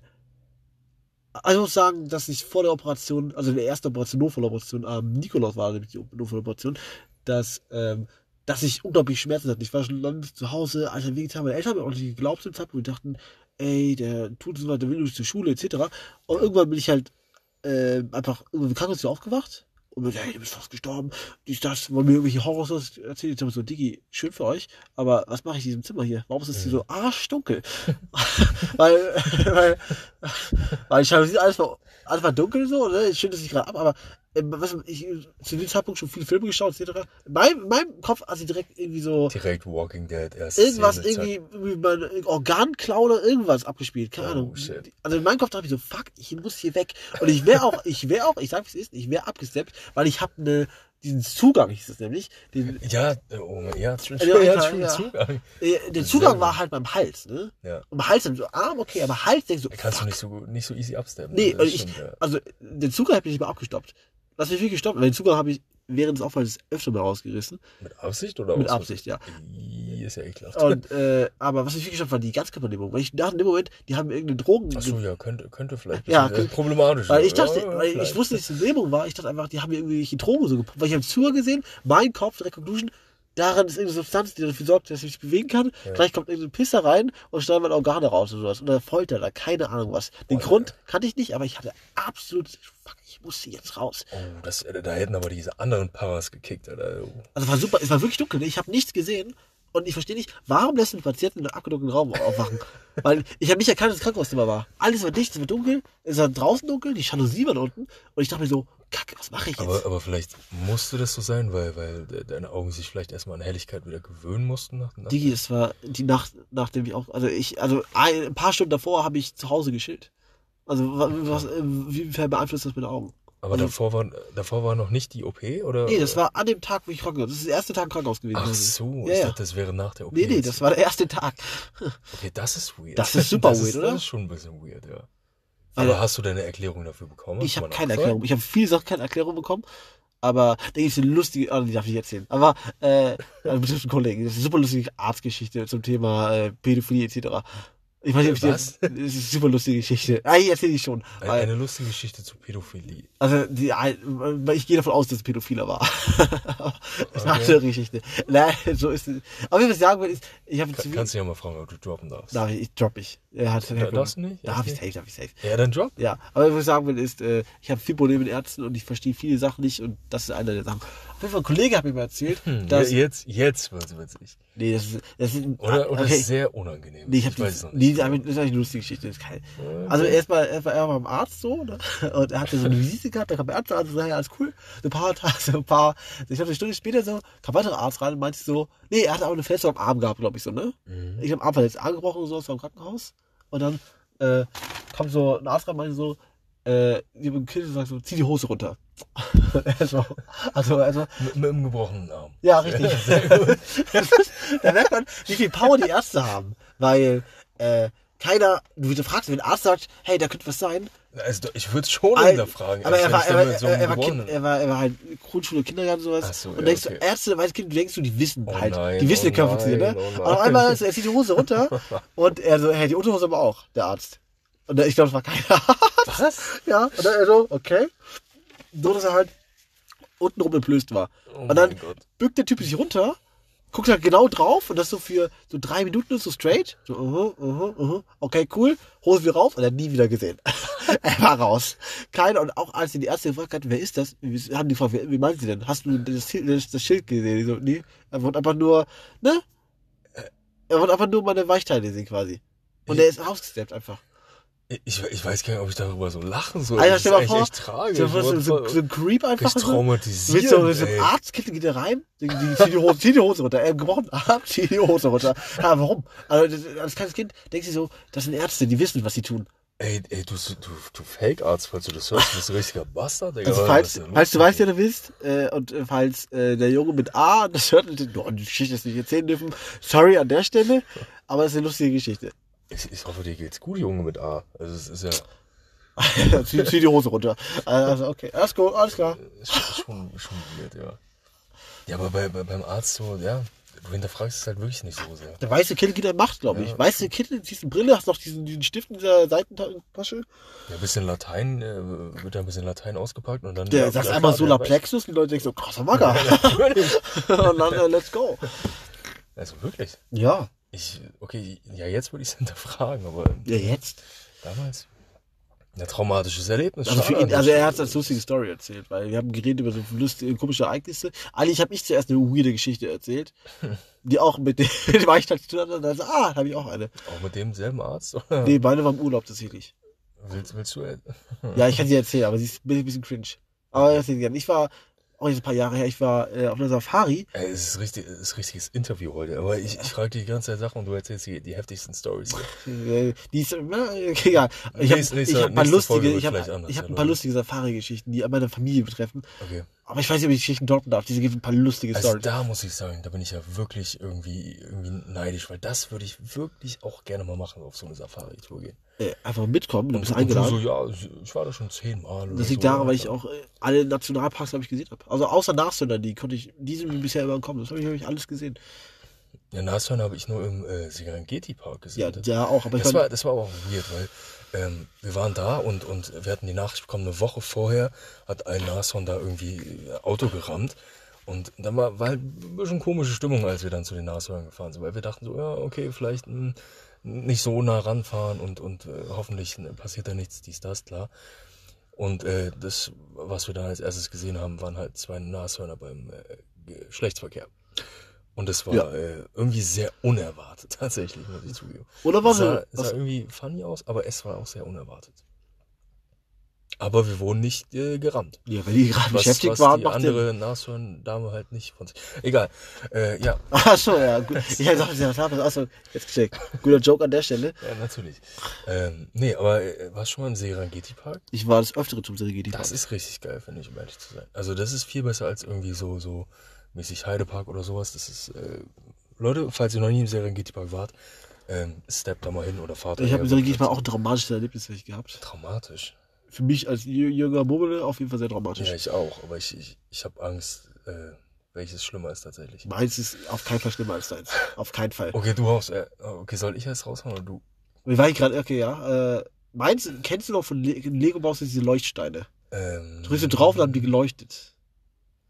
also ich muss sagen, dass ich vor der Operation, also in der ersten Operation, Notfalloperation, am Nikolaus war nämlich die Notfalloperation, dass, ähm, dass ich unglaublich Schmerzen hatte. Ich war schon lange zu Hause, alter Vegetar. Meine Eltern haben mir auch nicht geglaubt zum Zeitpunkt. Die dachten, ey, der tut so was, der will nicht zur Schule, etc. Und irgendwann bin ich halt äh, einfach irgendwie im Krankenhaus aufgewacht und mir, hey, du bist fast gestorben. Dies, das, wollen mir irgendwelche Horrors erzählen. Ich habe so, Diggi, schön für euch, aber was mache ich in diesem Zimmer hier? Warum ist es hier so arschdunkel? [laughs] weil, [laughs] weil, weil ich habe alles war, alles war dunkel so, ne? Schön, dass ich gerade ab, aber was, ich zu dem Zeitpunkt schon viele Filme geschaut, etc. In meinem, in meinem Kopf hat sie direkt irgendwie so Direkt Walking Dead, erste irgendwas irgendwie, mein Organklau oder irgendwas abgespielt. Keine Oh, Ahnung. shit. Also in meinem Kopf dachte ich so, fuck, ich muss hier weg. Und ich wäre auch, ich wäre auch, ich sag wie es ist, ich wäre abgesteppt, weil ich habe ne, diesen Zugang, hieß es nämlich. Den, Ja, oh, ja, schon, Ja, ja, schon ja. Zugang. äh, der Zugang war halt beim Hals, ne? Ja. Und Hals dann so Arm, okay, aber Hals denkst du, Kannst du fuck. nicht so, nicht so easy absteppen. Nee, und ich, stimmt, ja. also den Zugang habe ich nicht mehr abgestoppt. Was mich wirklich gestoppt, weil den Zugang habe ich während des Aufwalls öfter mal rausgerissen. Mit Absicht oder Mit Absicht, ja. Ist ja ekelhaft. Und, äh, aber was mich wirklich gestoppt war die Ganzkörpernehmung. Weil ich dachte in dem Moment, die haben irgendeine Drogen. Achso, ja, könnte, könnte vielleicht. Ja, könnte- problematisch. Weil ich dachte, ja, weil ich wusste, dass es eine Lähmung war, ich dachte einfach, die haben mir irgendwelche Drogen so gepumpt, weil ich habe Zuhör gesehen, mein Kopf, Direct Daran ist irgendeine Substanz, die dafür sorgt, dass ich mich bewegen kann. Gleich kommt irgendein Pisser rein und schneiden meine Organe raus oder sowas. Oder Folter da, keine Ahnung was. Den Boah, Grund kannte ich nicht, aber ich hatte absolut, fuck, ich musste jetzt raus. Oh, das, äh, da hätten aber diese anderen Paras gekickt, Alter. Oh. Also war super, es war wirklich dunkel, ne? ich habe nichts gesehen. Und ich verstehe nicht, warum lässt ein Patient in einem abgedunkelten Raum aufwachen? [laughs] Weil ich habe nicht erkannt, dass das Krankenhauszimmer war. Alles war dicht, es war dunkel, es war draußen dunkel, die Jalousie war unten. Und ich dachte mir so, kacke, was mache ich jetzt? Aber, aber vielleicht musste das so sein, weil, weil de- deine Augen sich vielleicht erstmal an Helligkeit wieder gewöhnen mussten. Nach, nach Digi, es war die Nacht, nachdem ich auch, also ich, also ein, paar Stunden davor habe ich zu Hause geschillt. Also wa- was, äh, wie beeinflusst das meine Augen? aber also- davor, war, davor war noch nicht die OP, oder? Nee, das war an dem Tag, wo ich Krankenhaus, das ist der erste Tag im Krankenhaus gewesen. Ach so, ja, ich dachte, das wäre nach der OP. Nee, nee, jetzt. das war der erste Tag. [laughs] Okay, das ist weird. Das ist super das weird, ist, oder? Das ist schon ein bisschen weird, ja. Aber hast du deine Erklärung dafür bekommen? Ich habe keine? Erklärung. Ich habe viele Sachen keine Erklärung bekommen. Aber da gibt es eine lustige, ah, die darf ich nicht erzählen. Aber äh, also mit einem Kollegen, das ist eine super lustige Arztgeschichte zum Thema äh, Pädophilie etc. Ich weiß nicht, ob ich Was? das ist eine super lustige Geschichte. Ah, ich erzähle die schon. Eine, eine lustige Geschichte zu Pädophilie. also die, ein- weil ich gehe davon aus, dass es Pädophiler war. [laughs] das ist eine Okay. andere Geschichte. Nein, so ist es. Aber was ich sagen will, ist, ich habe Kann, kannst du ja mal fragen, ob du droppen darfst. Darf ich, ich drop ich. Er hat Da- darfst du nicht? Darf ich safe, darf ich safe. Ja, dann drop. Ja, aber was ich sagen will, ist, äh, ich habe viel Probleme mit Ärzten und ich verstehe viele Sachen nicht und das ist einer der Sachen. Auf jeden ein Kollege hat mir mal erzählt, Hm, dass. jetzt, jetzt wird's witzig. Nee, das ist. Das ist Oder, oder okay. sehr unangenehm. Nee, ich hab weiß das, es noch nee, das ist eigentlich eine lustige Geschichte. Das ist kein, also erstmal, er war, er war beim Arzt so, ne? Und er hatte so eine Visite gehabt, da kam der Arzt rein und so, ja, alles cool. So ein paar Tage, so ein paar, ich glaube eine Stunde später so, kam ein weiterer Arzt rein und meinte so, nee, er hatte aber eine Verletzung am Arm gehabt, glaube ich so, ne? Mhm. Ich habe Arm verletzt, angebrochen und so, war im Krankenhaus. Und dann äh, kam so ein Arzt rein und meinte so, äh, die haben Kind sagt so, zieh die Hose runter. Er [laughs] so, also, also, Mit, mit einem gebrochenen Arm. ja, richtig. [laughs] [laughs] da merkt man, wie viel Power die Ärzte haben. Weil äh, keiner, du fragst, wenn ein Arzt sagt, hey, da könnte was sein. Also ich würde es schon Al- hinterfragen. aber er war, er, war, so er, war kind, er, war, er war halt Grundschule, Kindergarten und sowas. Ach so, und ja, denkst okay. du, Ärzte, weißt Kind, du denkst du, die wissen Oh halt, nein, die wissen, wie oh Körper funktioniert, ne? oh Und auf einmal, ist- er zieht die Hose runter und er so, hey, die Unterhose aber auch, der Arzt. Und ich glaube, es war keiner. Was? Ja, und dann er so, okay. So, dass er halt untenrum entblößt war. Oh und dann bückt der Typ sich runter, guckt halt genau drauf und das so für so drei Minuten so straight. So, uh, uh, uh, okay, cool. Hose wieder rauf und er hat nie wieder gesehen. [laughs] er war raus. Keiner, und auch als die Ärzte gefragt hatten, wer ist das, wie- haben die gefragt, wer- wie meinen sie denn? Hast du das, das, das Schild gesehen? So, nee, er wollte einfach nur, ne? Er wollte einfach nur meine Weichteile sehen quasi. Und er ist rausgesteppt einfach. Ich, ich weiß gar nicht, ob ich darüber so lachen soll. Alter, das stell mal vor, echt tragisch. So, so, so, so, so ein Creep einfach. So. traumatisiert. Mit so, mit so einem ey. Arztkittel geht er rein, die, die, zieh, die Hose, zieh die Hose runter. Er hat gebrochen Arm, zieh die Hose runter. Ja, warum? Also, das, als kleines Kind denkst du so, das sind Ärzte, die wissen, was sie tun. Ey, ey, du, du, du Fake-Arzt, falls du das hörst, du bist ein richtiger Bastard, Digga. Also, falls, falls du weißt, wer du willst, äh, und äh, falls äh, der Junge mit A das hört und oh, die Geschichte ist nicht erzählen dürfen, sorry an der Stelle, aber es ist eine lustige Geschichte. Ich, hoffe, dir geht's gut, Junge mit A. Also, es ist ja [laughs] zieh, zieh die Hose runter. Also, okay, alles gut, alles klar. ist schon, schon, weird, ja. Ja, aber bei, bei, beim Arzt so, ja, du hinterfragst es halt wirklich nicht so sehr. Der weiße Kind geht in Macht, glaube ich. Ja. Weiße Kind in diesen Brille, hast noch diesen, diesen Stift in dieser Seitentasche. Ja, ein bisschen Latein, äh, wird da ein bisschen Latein ausgepackt und dann. Der ja, sagt ja, einmal Solar der Plexus und die Leute denken so, krasser Macker. Natürlich. [laughs] und dann, äh, let's go. Also wirklich. Ja. Ich, okay, ja, jetzt würde ich es [laughs] hinterfragen, aber Ja, jetzt. damals. Ja, traumatisches Erlebnis. Also, ihn, also er hat es als lustige Story erzählt, weil wir haben geredet über so lustige, komische Ereignisse. Eigentlich habe ich zuerst eine weirde Geschichte erzählt, [laughs] die auch mit dem, mit dem Eichstadt zu tun hat. Und dann so, ah, habe ich auch eine. Auch mit demselben Arzt? Oder? Nee, meine war im Urlaub tatsächlich. Willst, willst du? äh, Ja, ich kann sie [laughs] erzählen, aber sie ist ein bisschen cringe. Aber erzähl sie gerne. Ich war, auch jetzt ein paar Jahre her, ich war äh, auf einer Safari. Ey, es ist richtig, es ist richtiges Interview heute. Aber ich, ich frage dich die ganze Zeit Sachen und du erzählst die, die heftigsten Stories. Äh, die ist, äh, egal. Ich habe hab ein paar lustige, wird ich hab ein paar lustige Safari-Geschichten, die meine Familie betreffen. Okay. Aber ich weiß nicht, ob ich die Geschichten droppen darf. Diese gibt ein paar lustige Also da muss ich sagen, da bin ich ja wirklich irgendwie, irgendwie neidisch, weil das würde ich wirklich auch gerne mal machen, auf so eine Safari-Tour gehen. Äh, einfach mitkommen, du bist und, und eingeladen. so, ja, ich war da schon zehnmal. Das liegt so, daran, weil ich auch äh, alle Nationalparks, glaube ich, gesehen habe. Also außer Nashörner, die konnte ich, die sind mir bisher immer gekommen. Das habe ich, hab ich alles gesehen. Ja, Nashörner habe ich nur im äh, Serengeti-Park gesehen. Ja, ja auch. Aber das, war, das war aber auch weird, weil ähm, wir waren da und, und wir hatten die Nachricht bekommen, eine Woche vorher hat ein Nashorn da irgendwie äh, Auto gerammt. Und dann war, war halt ein bisschen komische Stimmung, als wir dann zu den Nashörnern gefahren sind, weil wir dachten so, ja, okay, vielleicht mh, nicht so nah ranfahren und, und äh, hoffentlich äh, passiert da nichts, dies, das, klar. Und äh, das, was wir dann als erstes gesehen haben, waren halt zwei Nashörner beim äh, Geschlechtsverkehr. Und das war Ja. äh, irgendwie sehr unerwartet, [laughs] tatsächlich, muss ich zugeben. oder war Es sah, es sah irgendwie funny aus, aber es war auch sehr unerwartet. Aber wir wurden nicht äh, gerammt. ja, wenn die gerade beschäftigt was waren, die macht andere Nashorn-Dame halt nicht von sich. Egal. Äh, ja, [laughs] Ach so, ja, gut. Ich [laughs] hätte ja, achso, jetzt gecheckt. Guter Joke an der Stelle. ja, natürlich. Ähm, nee, aber äh, warst du schon mal im Serengeti-Park? Ich war das Öftere zum Serengeti. Das ist richtig geil, finde ich, um ehrlich zu sein. Also das ist viel besser als irgendwie so, so mäßig Heidepark oder sowas. Das ist, äh, Leute, falls ihr noch nie im Serengeti-Park wart, ähm, steppt da mal hin oder fahrt Ich habe im Serengeti mal auch ein traumatisches Erlebnis mich gehabt. Traumatisch. Für mich als jü- jünger Bummel auf jeden Fall sehr traumatisch. Ja, ich auch, aber ich, ich, ich habe Angst, äh, welches schlimmer ist tatsächlich. Meins ist auf keinen Fall schlimmer als deins. Auf keinen Fall. Okay, du haust, äh, okay, soll ich erst raushauen oder du? Wie war ich gerade? Okay, ja. Äh, meins, kennst du noch von Le Lego baust du diese Leuchtsteine? Ähm, Drückst du drauf und haben die geleuchtet.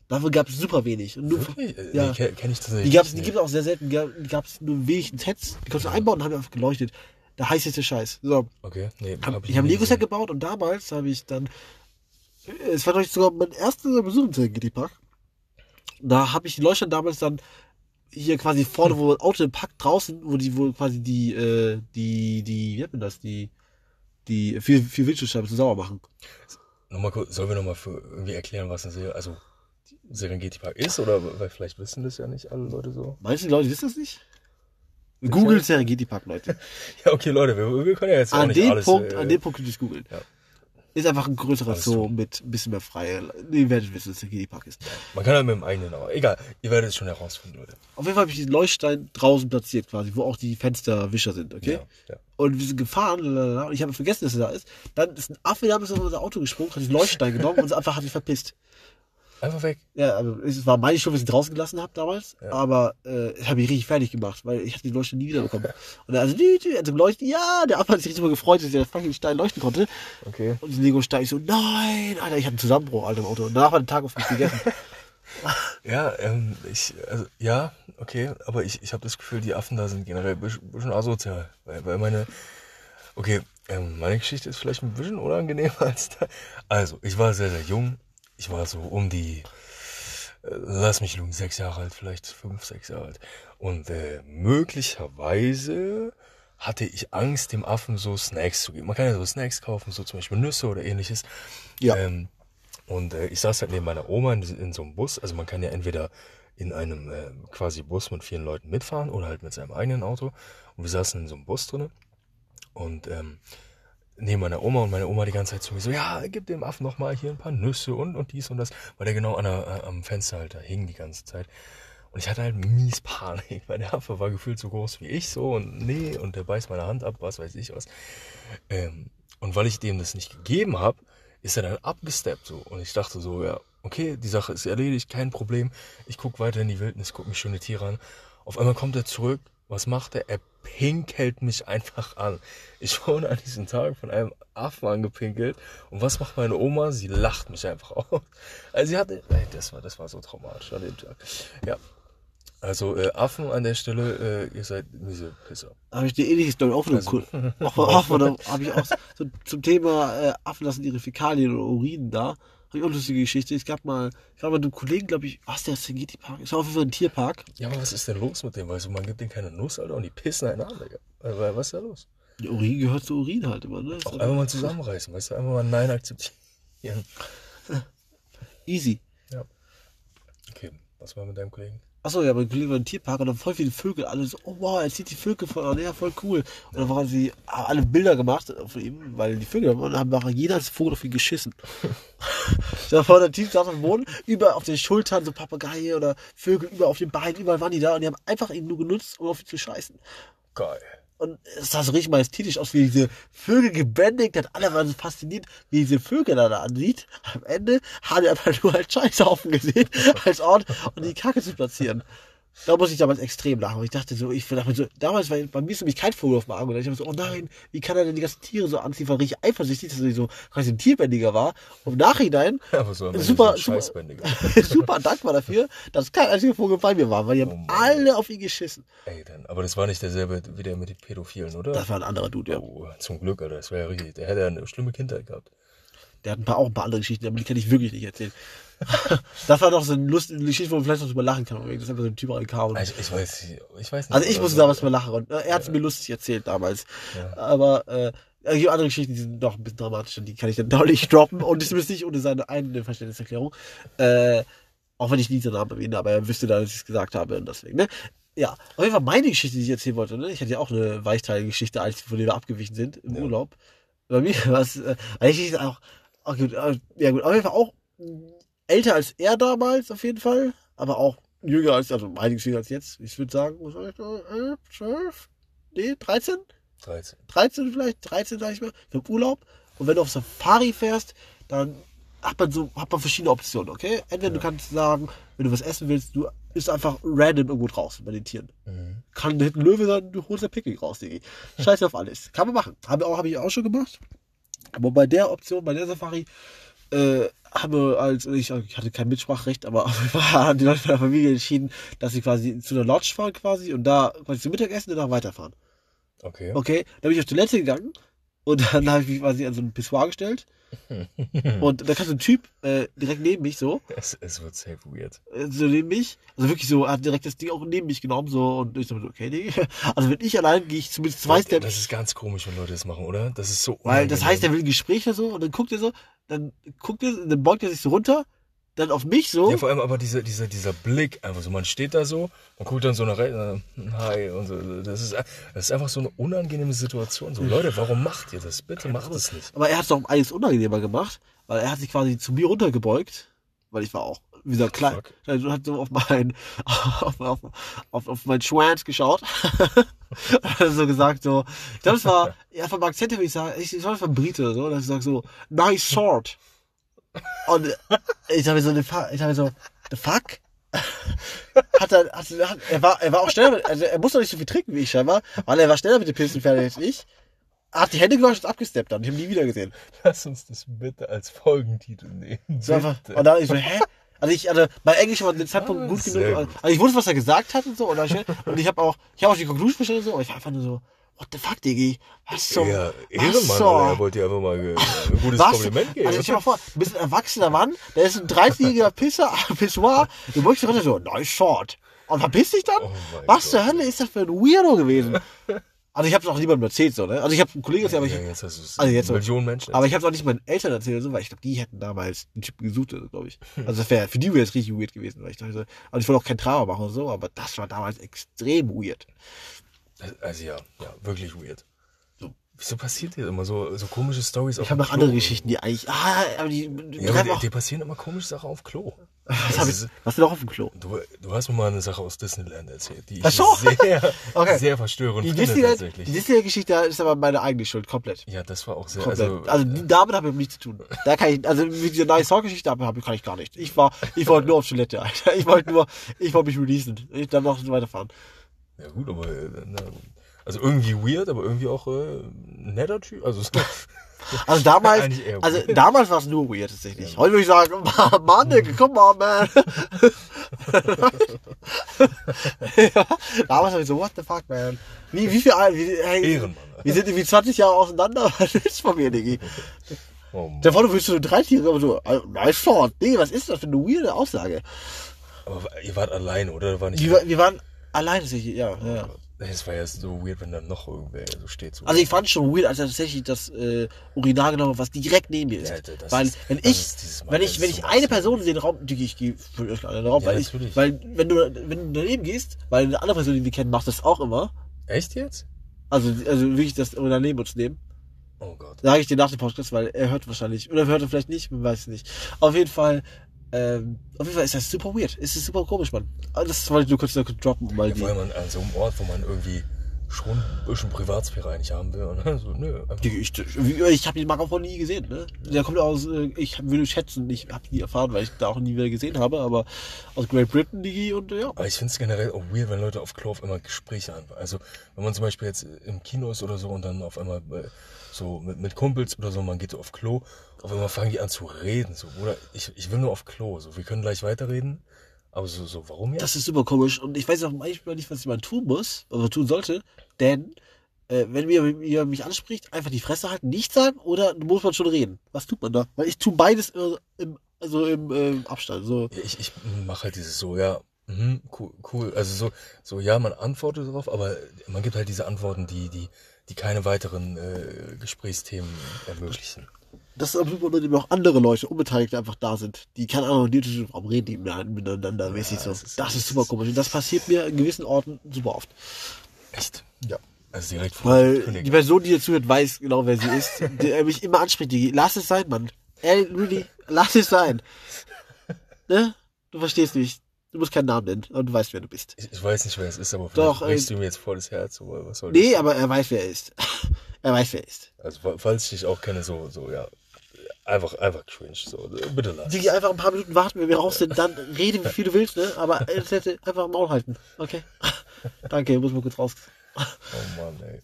Davon gab es super wenig. Und nur? Äh, Ja. Nee, kenn, kenn ich tatsächlich die gab es nicht. die gibt's auch sehr selten. Die gab es nur wenig Sets. Die konntest du einbauen und haben einfach geleuchtet. Der heißeste Scheiß. So, Okay, nee, hab, hab ich habe ein Lego-Set gebaut und damals habe ich dann. Es war doch sogar mein erster Besuch im Serengeti Park. Da habe ich die Leuchtsteine damals dann hier quasi vorne, wo ein Auto Park draußen, wo die, wo quasi die, äh, die, die, wie nennt man das, die, die vier, vier Windschutzscheiben zu sauer machen. Nochmal kurz, sollen wir nochmal irgendwie erklären, was ein Ser also Serengeti Park ist? Oder weil vielleicht wissen das ja nicht alle Leute so. Die Leute wissen das nicht? Google Serengeti Park, Leute. [laughs] Ja, okay, Leute, wir, wir können ja jetzt auch An dem alles. Punkt, äh, an dem Punkt könnt ihr es googeln. ja. Ist einfach ein größerer Alles Zoo tun. mit ein bisschen mehr freie. Ihr werdet wissen, was Serengeti Park ist. man kann ja mit dem eigenen, aber egal. Ihr werdet es schon herausfinden, Leute. Auf jeden Fall habe ich diesen Leuchtstein draußen platziert, quasi, wo auch die Fensterwischer sind, okay? Ja, ja. Und wir sind gefahren, lalala, und ich habe vergessen, dass er da ist. Dann ist ein Affe damals auf unser Auto gesprungen, hat den Leuchtstein genommen und uns einfach hat ihn verpisst. Einfach weg. Ja, also es war meine Schuld, dass ich draußen gelassen habe damals, Ja. aber äh, das habe ich richtig fertig gemacht, weil ich hatte den Leuchtstein nie wiederbekommen. [laughs] Und er also, dü, dü, also leuchten, ja, der Affe hat sich richtig mal gefreut, dass der fucking Stein leuchten konnte. Okay. Und den Lego-Stein, ich so, nein, Alter, ich hatte einen Zusammenbruch, Alter, im Auto. Und danach war der Tag auf mich gegessen. [laughs] Ja, ähm, ich, also, ja, okay, aber ich, ich habe das Gefühl, die Affen da sind generell ein bisschen, bisschen asozial. Weil, weil meine, okay, ähm, meine Geschichte ist vielleicht ein bisschen unangenehmer als da. Also, ich war sehr, sehr jung. Ich war so um die, äh, lass mich lügen, sechs Jahre alt, vielleicht fünf, sechs Jahre alt. Und äh, möglicherweise hatte ich Angst, dem Affen so Snacks zu geben. Man kann ja so Snacks kaufen, so zum Beispiel Nüsse oder ähnliches. Ja. Ähm, und äh, ich saß halt neben meiner Oma in, in so einem Bus. Also man kann ja entweder in einem äh, quasi Bus mit vielen Leuten mitfahren oder halt mit seinem eigenen Auto. Und wir saßen in so einem Bus drinne und ähm, neben meiner Oma und meine Oma die ganze Zeit zu mir so, ja, gib dem Affen noch mal hier ein paar Nüsse und, und dies und das, weil der genau an der, äh, am Fenster halt da hing die ganze Zeit. Und ich hatte halt mies Panik, weil der Affe war gefühlt so groß wie ich so und nee, und der beißt meine Hand ab, was weiß ich was. Ähm, und weil ich dem das nicht gegeben habe, ist er dann abgesteppt so. Und ich dachte so, ja, okay, die Sache ist erledigt, kein Problem. Ich guck weiter in die Wildnis, guck mich schöne Tiere an. Auf einmal kommt er zurück. Was macht er? Er pinkelt mich einfach an. Ich wurde an diesem Tag von einem Affen angepinkelt. Und was macht meine Oma? Sie lacht mich einfach aus. Also sie hatte, ey, das war, das war so traumatisch an dem Tag. Ja. Also äh, Affen an der Stelle, äh, ihr seid miese Pisser. Habe ich die ähnliche Story auch von Also- von einem, habe ich auch so, zum Thema äh, Affen lassen ihre Fäkalien oder Urin da. Eine lustige Geschichte. Es gab mal, ich war mit einem Kollegen, glaube ich, was der Serengeti Park? War auf jeden Fall ein Tierpark. Ja, aber was ist denn los mit dem? Weißt du, man gibt denen keine Nuss, Alter, und die pissen einen an, Digga. Äh, Was ist da los? Der Urin gehört zu Urin halt immer, ne? Ist Auch einfach mal zusammenreißen, weißt du, einfach mal Nein akzeptieren. [laughs] Easy. Ja. Okay, was war mit deinem Kollegen? Achso, ja, mein Kollege war im Tierpark und dann voll viele Vögel, alle so, oh wow, er zieht die Vögel voll an, ja, voll cool. Und dann waren sie haben alle Bilder gemacht von ihm, weil die Vögel da waren, und haben nachher jeder als Vogel auf ihn geschissen. [laughs] da war der Typ saß am Boden, überall auf den Schultern, so Papageien oder Vögel, überall auf den Beinen, überall waren die da und die haben einfach ihn nur genutzt, um auf ihn zu scheißen. Geil. Und es sah so richtig majestätisch aus, wie diese Vögel gebändigt hat. Alle waren so fasziniert, wie diese Vögel da, da ansieht. Am Ende haben die einfach nur als Scheißhaufen gesehen, als Ort, um die Kacke zu platzieren. Da muss ich damals extrem lachen. Ich dachte so, ich dachte so, damals war bei mir ist nämlich kein Vogel auf dem Arm. Und ich habe so, oh nein, wie kann er denn die ganzen Tiere so anziehen? Ich war richtig eifersüchtig, dass er so quasi ein Tierbändiger war. Und im Nachhinein [laughs] Aber so Super, Scheißbändiger. [laughs] super dankbar dafür, dass kein einziger Vogel bei mir war, weil die haben Oh alle auf ihn geschissen. Ey, dann, aber das war nicht derselbe wie der mit den Pädophilen, oder? Das war ein anderer Dude, ja. Oh, zum Glück, Alter. Das wäre ja richtig. Der hätte ja eine schlimme Kindheit gehabt. Der hat ein paar, auch ein paar andere Geschichten, aber die kann ich wirklich nicht erzählen. [laughs] das war doch so eine lustige Geschichte, wo man vielleicht noch drüber lachen kann. Das ist einfach so ein Typ und- Ich, ich weiß, ich weiß nicht. Also ich musste so. damals mal lachen und er hat es mir lustig erzählt damals. Aber äh, es gibt andere Geschichten, die sind noch ein bisschen dramatischer, die kann ich dann [laughs] deutlich droppen und das ist nicht ohne seine eigene Verständniserklärung. Äh, auch wenn ich nie seinen Namen erwähne, aber er wüsste dann, dass ich es gesagt habe und deswegen, ne? Ja, auf jeden Fall meine Geschichte, die ich erzählen wollte, ne? Ich hatte ja auch eine Weichteilige-Geschichte, als von der wir abgewichen sind im Ja. Urlaub. Bei mir war es, äh, eigentlich auch, auch gut, äh, ja gut, auf jeden Fall auch älter als er damals, auf jeden Fall, aber auch jünger als, also einiges jünger als jetzt. Ich würde sagen, was war ich da, äh, 12? Nee, 13? 13. 13 vielleicht, 13 sag ich mal, im Urlaub. Und wenn du auf Safari fährst, dann hat man so, hat man verschiedene Optionen, okay? Entweder du kannst sagen, wenn du was essen willst, du isst einfach random irgendwo draußen bei den Tieren. Mhm. Kann hinten ein Löwe sein, du holst ein Pickel raus, Digi. [laughs] Scheiße auf alles. Kann man machen. Habe auch, habe ich auch schon gemacht. Aber bei der Option, bei der Safari, äh, haben wir als, ich, ich hatte kein Mitspracherecht, aber [laughs] haben die Leute meiner Familie entschieden, dass sie quasi zu einer Lodge fahren quasi und da quasi zum Mittagessen und danach weiterfahren. Okay. Okay, dann bin ich auf Toilette gegangen und dann [laughs] habe ich mich quasi an so ein Pissoir gestellt und da kam so ein Typ äh, direkt neben mich so, Es, es wird safe weird. äh, so neben mich, also wirklich so, er hat direkt das Ding auch neben mich genommen so und ich so, okay, Digga. [laughs] also wenn ich allein gehe ich zumindest weiß der, das ist ganz komisch, wenn Leute das machen, oder? Das ist so weil das heißt, er unangenehm. will ein Gespräch oder so und dann guckt er so, dann guckt er, dann beugt er sich so runter, dann auf mich so, Ja, vor allem aber dieser, dieser, dieser Blick, einfach so, man steht da so, man guckt dann so nach rechts, äh, hi, und so. Das ist, das ist einfach so eine unangenehme Situation. So, Leute, warum macht ihr das? Bitte macht es nicht. aber er hat es doch um eines unangenehmer gemacht, weil er hat sich quasi zu mir runtergebeugt, weil ich war auch wie gesagt, klein, Fuck. also hat so auf mein, [laughs] auf, auf, auf, auf mein Schwanz geschaut. [laughs] und hat so gesagt, so, ich glaube, es war, ja, vom Akzent würde ich sagen, ich, ich glaube, es war Brite so, dass ich sag so, nice sword. Und ich habe so, eine Fa- ich habe so, the fuck? [laughs] hat er, hat, hat, er war, er war auch schneller, also er musste nicht so viel trinken wie ich scheinbar, weil er war schneller mit den Pilzen fertig als ich. Hat die Hände gewaschen und abgesteppt dann. Ich habe ihn nie wieder gesehen. Lass uns das bitte als Folgentitel nehmen. So einfach, und dann ich so, hä? Also ich, also mein Englisch war zu dem Zeitpunkt Ah, gut genug. gut. Also ich wusste, was er gesagt hat und so. Und, und ich habe auch, ich habe auch die Conclusion verstanden und so. Aber ich war einfach nur so, what the fuck, Diggi? Was so? Ja, was Ehrenmann, so? Er wollte dir einfach mal ein [laughs] gutes Was? Kompliment geben. Also stell dir mal vor, du bist ein erwachsener Mann, der ist ein 13-jähriger Pisser, [laughs] Pissoir, du möchtest runter so, nice short. Und verpiss dich dann? Oh Was zur Gott. Hölle ist das für ein Weirdo gewesen? Also ich habe es auch niemandem erzählt, so, ne? Also ich habe einen Kollegen erzählt, aber ich, ja, jetzt hast also jetzt so. Millionen Menschen. aber ich habe es auch nicht meinen Eltern erzählt, so, weil ich glaube, die hätten damals einen Typen gesucht, glaube ich. Also das wäre für die wäre es richtig weird gewesen, weil ich dachte, also ich wollte auch kein Drama machen und so, aber das war damals extrem weird. Also ja, ja, wirklich weird. So. Wieso passiert dir immer so, so komische Stories Ich habe noch andere Geschichten, die eigentlich, ah, aber die, die Ja, aber auch, dir passieren immer komische Sachen auf Klo. Was, hab ich, ist- was denn noch auf dem Klo? Du, du hast mir mal eine Sache aus Disneyland erzählt, die ich Ach so. sehr, [laughs] Okay. sehr verstörend Die finde Disneyland- tatsächlich. die Disney-Geschichte ist aber meine eigene Schuld, komplett. ja, das war auch sehr, Komplett. also, Also, die- damit habe ich nichts zu tun. Da kann ich, also mit dieser Nice Talk Geschichte habe hab- kann ich gar nichts. Ich war, ich wollte nur auf Toilette, Alter. Ich wollte nur, ich wollte mich releasen. Ich dann noch weiterfahren. Ja gut, aber, äh, also irgendwie weird, aber irgendwie auch äh, ein netter Typ, also so, [laughs] Also damals, also damals war es nur weird tatsächlich. Heute würde ich sagen, [laughs] Mann, Digga, komm on, man. ja, [laughs] damals habe ich so, what the fuck, man. Wie, wie viel, wie, hey, Ehrenmann. wir sind irgendwie 20 Jahre auseinander. Was du von mir, Diggi? oh Mann. Willst du so drei Tiere, aber so, nice short. Digga, was ist das für eine weirde Aussage? aber ihr wart alleine, oder? War nicht Wir, wir waren alleine tatsächlich, ja, ja. Es war ja so weird, wenn dann noch irgendwer so steht. So. Also ich fand es schon weird, als er tatsächlich das äh, Urinal genommen hat, was direkt neben mir ist. Ja, weil ist- wenn ich, Mal- wenn ich, wenn ich eine massiv. Person in den Raum, die ich gehe in den Raum, Ja, weil ich, weil wenn du, wenn du daneben gehst, weil eine andere Person, die wir kennen, macht das auch immer. Echt jetzt? Also, also wirklich das Urinal neben uns nehmen. Oh Gott. Sage ich dir nach dem Podcast, weil er hört wahrscheinlich, oder hört er vielleicht nicht, man weiß es nicht. Auf jeden Fall, ähm, auf jeden Fall ist das super weird. Es ist super komisch, Mann. Also Das wollte ich nur kurz, droppen, weil Ja, vor allem an, an so einem Ort, wo man irgendwie schon ein bisschen Privatsphäre eigentlich haben will. Und [laughs] dann so, nö. Die, ich, ich habe den Marco nie gesehen, ne? Der kommt aus, äh, ich würde schätzen, ich habe nie erfahren, weil ich da auch nie wieder gesehen habe, aber aus Great Britain, Digi, und äh, ja. Aber ich finde es generell auch weird, wenn Leute auf Klo auf einmal Gespräche anfangen. Also, wenn man zum Beispiel jetzt im Kino ist oder so und dann auf einmal äh, so mit, mit Kumpels oder so, man geht so auf Klo, auf einmal fangen die an zu reden. So, oder ich, ich will nur auf Klo. So, wir können gleich weiterreden. Aber so, so warum jetzt? Das ist super komisch und ich weiß auch manchmal nicht, was jemand tun muss, oder tun sollte, denn äh, wenn mir, mich anspricht, einfach die Fresse halten, nichts sagen oder muss man schon reden? Was tut man da? Weil ich tue beides im, also im äh, Abstand. So. Ja, ich, ich mache halt dieses so, ja, mhm, cool, cool. Also so, so, ja, man antwortet darauf, aber man gibt halt diese Antworten, die, die, die keine weiteren äh, Gesprächsthemen ermöglichen. Das ist aber super, wenn auch andere Leute, Unbeteiligte einfach da sind. Die keine Ahnung, die warum reden die miteinander mäßig so. das ist- das ist super komisch. Und das passiert mir in gewissen Orten super oft. Echt? Ja. Also direkt vor Weil Kündigung. die Person, die dir zuhört, weiß genau, wer sie ist. Der mich immer anspricht, die, lass es sein, Mann. Ey, really, lass es sein. [laughs] Ne? Du verstehst mich. Du musst keinen Namen nennen, aber du weißt, wer du bist. Ich, ich weiß nicht, wer es ist, aber Doch, vielleicht brichst äh, du mir jetzt voll das Herz. Oder was soll Nee, das? aber er weiß, wer er ist. [laughs] er weiß, wer er ist. Also fa- falls ich dich auch kenne, so, so, ja, einfach, einfach cringe. So, bitte lass. Digi, einfach ein paar Minuten warten, wenn wir raus sind, dann rede, wie viel du willst, ne? Aber [laughs] das hätte einfach im Maul halten. Okay? [laughs] Danke, muss mal kurz raus. Oh Mann, ey.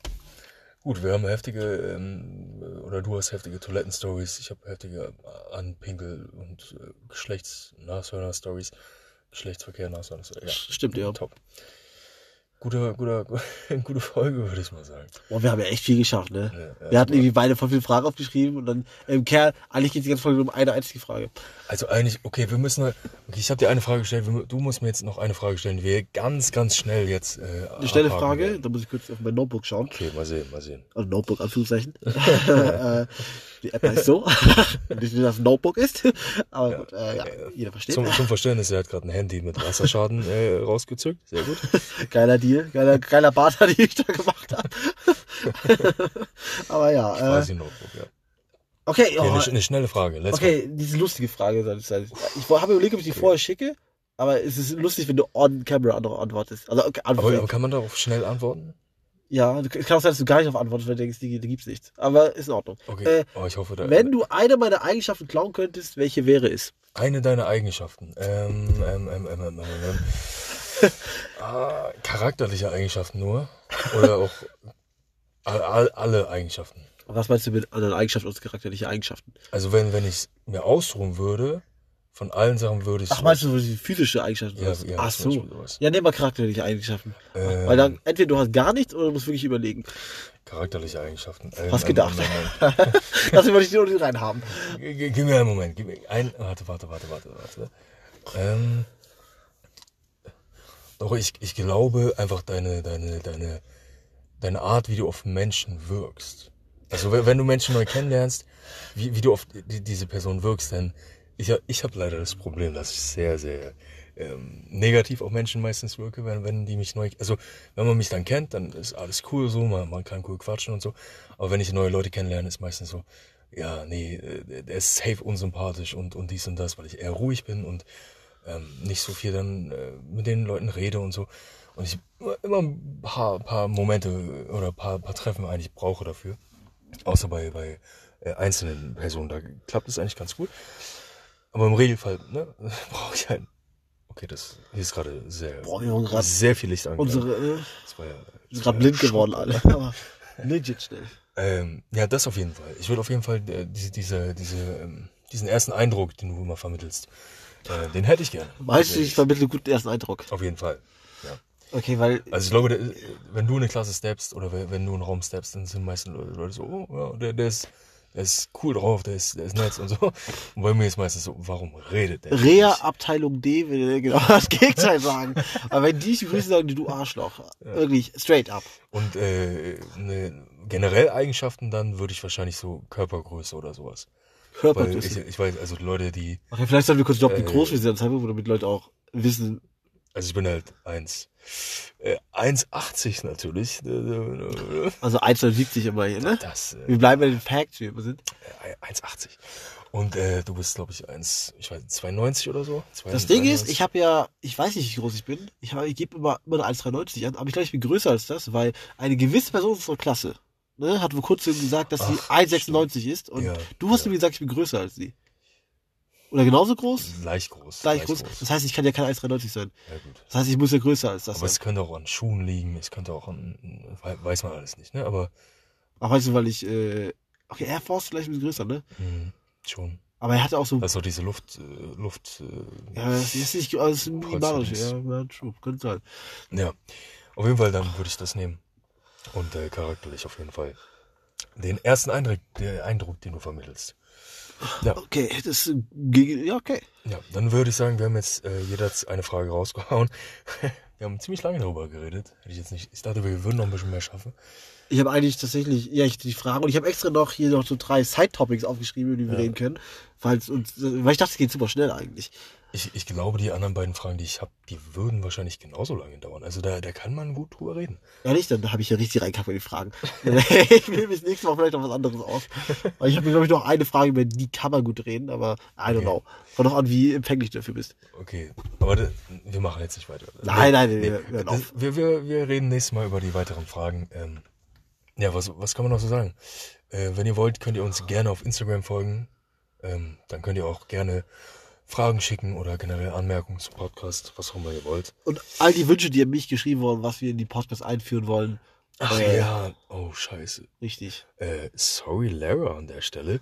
Gut, wir haben heftige, ähm, oder du hast heftige Toiletten-Stories, ich habe heftige Anpinkel- und äh, Geschlechtsnashörner-Stories. Geschlechtsverkehr, Nashörner-Stories. Ja, Stimmt, ja. top. Guter, guter, [laughs] gute Folge, würde ich mal sagen. Boah, wir haben ja echt viel geschafft, ne? Ja, ja, wir hatten irgendwie beide voll viele Fragen aufgeschrieben und dann, im Kerl, eigentlich geht die ganze Folge nur um eine einzige Frage. Also eigentlich, okay, wir müssen, okay, ich habe dir eine Frage gestellt, du musst mir jetzt noch eine Frage stellen, die wir ganz, ganz schnell jetzt äh, Eine schnelle Frage, werden. da muss ich kurz auf mein Notebook schauen. Okay, mal sehen, mal sehen. Also Notebook, Anführungszeichen. [laughs] Äh, die App heißt so. [laughs] Nicht, dass das Notebook ist. Aber gut, äh, ja, jeder versteht. Zum, zum Verständnis, er hat gerade ein Handy mit Wasserschaden äh, rausgezückt. Sehr gut. Geiler Deal, geiler, geiler Barter, [laughs] die ich da gemacht habe. Aber ja, äh, Quasi Notebook, ja. okay, Okay, oh, eine, eine schnelle Frage. Let's okay, diese lustige Frage soll es sein. Ich habe überlegt, ob ich die vorher schicke, aber es ist lustig, wenn du on camera ant- antwortest. Also, okay, antwortest. aber kann man darauf schnell antworten? ja, es kann auch sein, dass du gar nicht auf antwortest, weil du denkst, die, die gibt's nicht. Aber ist in Ordnung. Okay. Äh, oh, ich hoffe, da, Wenn du eine meiner Eigenschaften klauen könntest, welche wäre es? eine deiner Eigenschaften. Ähm, ähm, ähm, ähm, ähm, ähm, ähm. Ah, charakterliche Eigenschaften nur. Oder auch all, all, alle Eigenschaften. Was meinst du mit anderen Eigenschaften und charakterliche Eigenschaften? Also wenn, wenn ich mir ausruhen würde, von allen Sachen würde ich Ach, meinst du die physische Eigenschaften? Ja, ja, Ach so. Ja, nimm mal charakterliche Eigenschaften. Ähm, Weil dann, entweder du hast gar nichts oder du musst wirklich überlegen. charakterliche Eigenschaften. Hast gedacht. [laughs] Das wollte ich dir unten reinhaben. Gib mir einen Moment. Gib mir ein. Warte, warte, warte, warte, warte. Ähm, doch ich, ich glaube einfach deine, deine, deine, deine Art, wie du auf Menschen wirkst. Also wenn du Menschen neu kennenlernst, wie, wie du auf die, diese Person wirkst, denn ich, ich habe leider das Problem, dass ich sehr, sehr ähm, negativ auf Menschen meistens wirke, wenn, wenn die mich neu, also wenn man mich dann kennt, dann ist alles cool so, man, man kann cool quatschen und so. Aber wenn ich neue Leute kennenlerne, ist meistens so, ja, nee, äh, der ist safe unsympathisch und, und dies und das, weil ich eher ruhig bin und ähm, nicht so viel dann äh, mit den Leuten rede und so. Und ich immer ein paar, paar Momente oder ein paar, paar Treffen eigentlich brauche dafür. Außer bei, bei äh, einzelnen Personen, da klappt es eigentlich ganz gut. Aber im Regelfall ne, [laughs] brauche ich halt. Okay, das hier ist gerade sehr, Boah, sehr viel Licht angegangen. Unsere, äh, Das war ja, das gerade blind Schock. geworden alle. [laughs] Aber legit schnell. Ähm, ja, das auf jeden Fall. Ich würde auf jeden Fall äh, diese, diese, diese, ähm, diesen ersten Eindruck, den du immer vermittelst, äh, den hätte ich gerne. Meinst du, ich vermittle gut den ersten Eindruck? Auf jeden Fall. Ja. Okay, weil Also ich glaube, wenn du in eine Klasse steppst oder wenn du in einen Raum steppst, dann sind meistens Leute Leute so, oh, ja, der, der ist, der ist cool drauf, der ist, der ist nett und so. Und bei mir ist meistens so, warum redet der? Rea? Abteilung D will genau [laughs] das Gegenteil sagen. Aber wenn die dich begrüßen, sagen die, du Arschloch. Wirklich, straight up. Und äh, ne, generell Eigenschaften dann würde ich wahrscheinlich so Körpergröße oder sowas. Weil ich, ich weiß, also Leute, die, Okay, vielleicht sollten wir kurz stoppen, wie Äh, groß wir sind, damit Leute auch wissen. also ich bin halt eins, äh, 1,80 natürlich. Äh, Also 1,70 immer hier, ne? Das, äh, Wir bleiben bei den Facts, wie wir sind. äh, 1,80. Und äh, du bist, glaube ich, 1, ich weiß, 92 oder so. Das Ding ist, ich habe ja, ich weiß nicht, wie groß ich bin. Ich, hab- ich gebe immer, immer eine 1,93 an, aber ich glaube, ich bin größer als das, weil eine gewisse Person unserer Klasse ne, hat vor kurzem gesagt, dass sie Ach, 1,96 ist und Ja, du hast ja. mir gesagt, ich bin größer als sie. Oder genauso groß? Leicht groß. Gleich leicht groß. Das heißt, ich kann ja kein 1,93 sein. Ja, gut. Das heißt, ich muss ja größer als das Aber es sein. könnte auch an Schuhen liegen, es könnte auch an, wei- weiß man alles nicht, ne? Aber Ach, weißt du, weil ich, äh, okay, Air Force vielleicht ein bisschen größer, ne? mh, schon. Aber er hatte auch so, doch diese Luft, äh, Luft, äh, ja, das ist nicht, also das ist minimalisch, ja, true, könnte sein. ja. Auf jeden Fall, dann würde ich das nehmen. Und äh, charakterlich auf jeden Fall. Den ersten Eindruck, der Eindruck, den du vermittelst. Ja, Okay, das, gegen- ja, okay. ja, dann würde ich sagen, wir haben jetzt äh, jeder eine Frage rausgehauen. [laughs] wir haben ziemlich lange darüber geredet. Hätte ich jetzt nicht. Ich dachte, wir würden noch ein bisschen mehr schaffen. Ich habe eigentlich tatsächlich, ja, ich die Frage und ich habe extra noch hier noch so drei Side-Topics aufgeschrieben, über die wir Ja. reden können, falls uns, weil ich dachte, es geht super schnell eigentlich. Ich, ich glaube, die anderen beiden Fragen, die ich habe, die würden wahrscheinlich genauso lange dauern. Also da, da kann man gut drüber reden. Ehrlich, dann habe ich ja richtig reingekackt bei den Fragen. [laughs] ich will bis nächstes Mal vielleicht noch was anderes aus. Weil ich habe glaube ich, noch eine Frage, über die kann man gut reden, aber I don't Okay. know. Kommt noch an, wie empfänglich du dafür bist. Okay, aber da, wir machen jetzt nicht weiter. Nein, nein, Nee, wir- das, wir, wir, wir reden nächstes Mal über die weiteren Fragen. Ähm, ja, was, was kann man noch so sagen? Äh, wenn ihr wollt, könnt ihr uns gerne auf Instagram folgen. Ähm, dann könnt ihr auch gerne Fragen schicken oder generell Anmerkungen zum Podcast, was auch immer ihr wollt. Und all die Wünsche, die an mich geschrieben wurden, was wir in die Podcast einführen wollen. Ach äh, ja, oh scheiße. Richtig. Äh, sorry, Lara an der Stelle.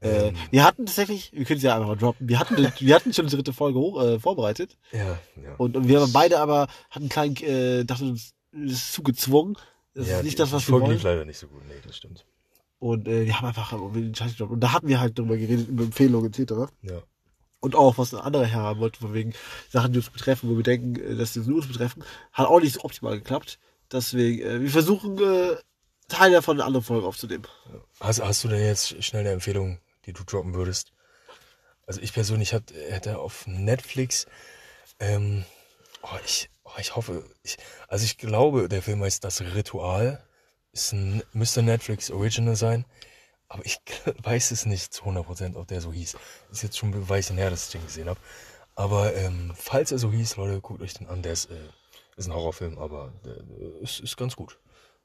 Äh, Ähm, wir hatten tatsächlich, wir können es ja einfach mal droppen, wir hatten, [laughs] wir hatten schon die dritte Folge hoch, äh, vorbereitet. ja, ja. Und, und wir haben beide aber, hatten kleinen, äh, dachten uns, das ist zu gezwungen. Das ja, ist nicht die- das, was die wir Folge wollen. lief leider nicht so gut. Nee, das stimmt. Und äh, wir haben einfach über den Scheiß gedroppt. Und da hatten wir halt darüber geredet, über Empfehlungen etc. Ja. Und auch, was ein anderer Herr haben wollte, von wegen Sachen, die uns betreffen, wo wir denken, äh, dass nur uns betreffen, hat auch nicht so optimal geklappt. Deswegen, äh, wir versuchen, äh, Teile davon in anderen Folgen aufzunehmen. Hast, hast du denn jetzt schnell eine Empfehlung, die du droppen würdest? Also ich persönlich hat, hätte auf Netflix, ähm, oh, ich, oh, ich hoffe, ich, also ich glaube, der Film heißt Das Ritual, ist ein, müsste Netflix Original sein, aber ich [laughs] weiß es nicht zu 100%, ob der so hieß. Ist jetzt schon ein Weilchen her, dass ich den gesehen habe. Aber ähm, falls er so hieß, Leute, guckt euch den an, der ist, äh, ist ein Horrorfilm, aber der ist, ist ganz gut,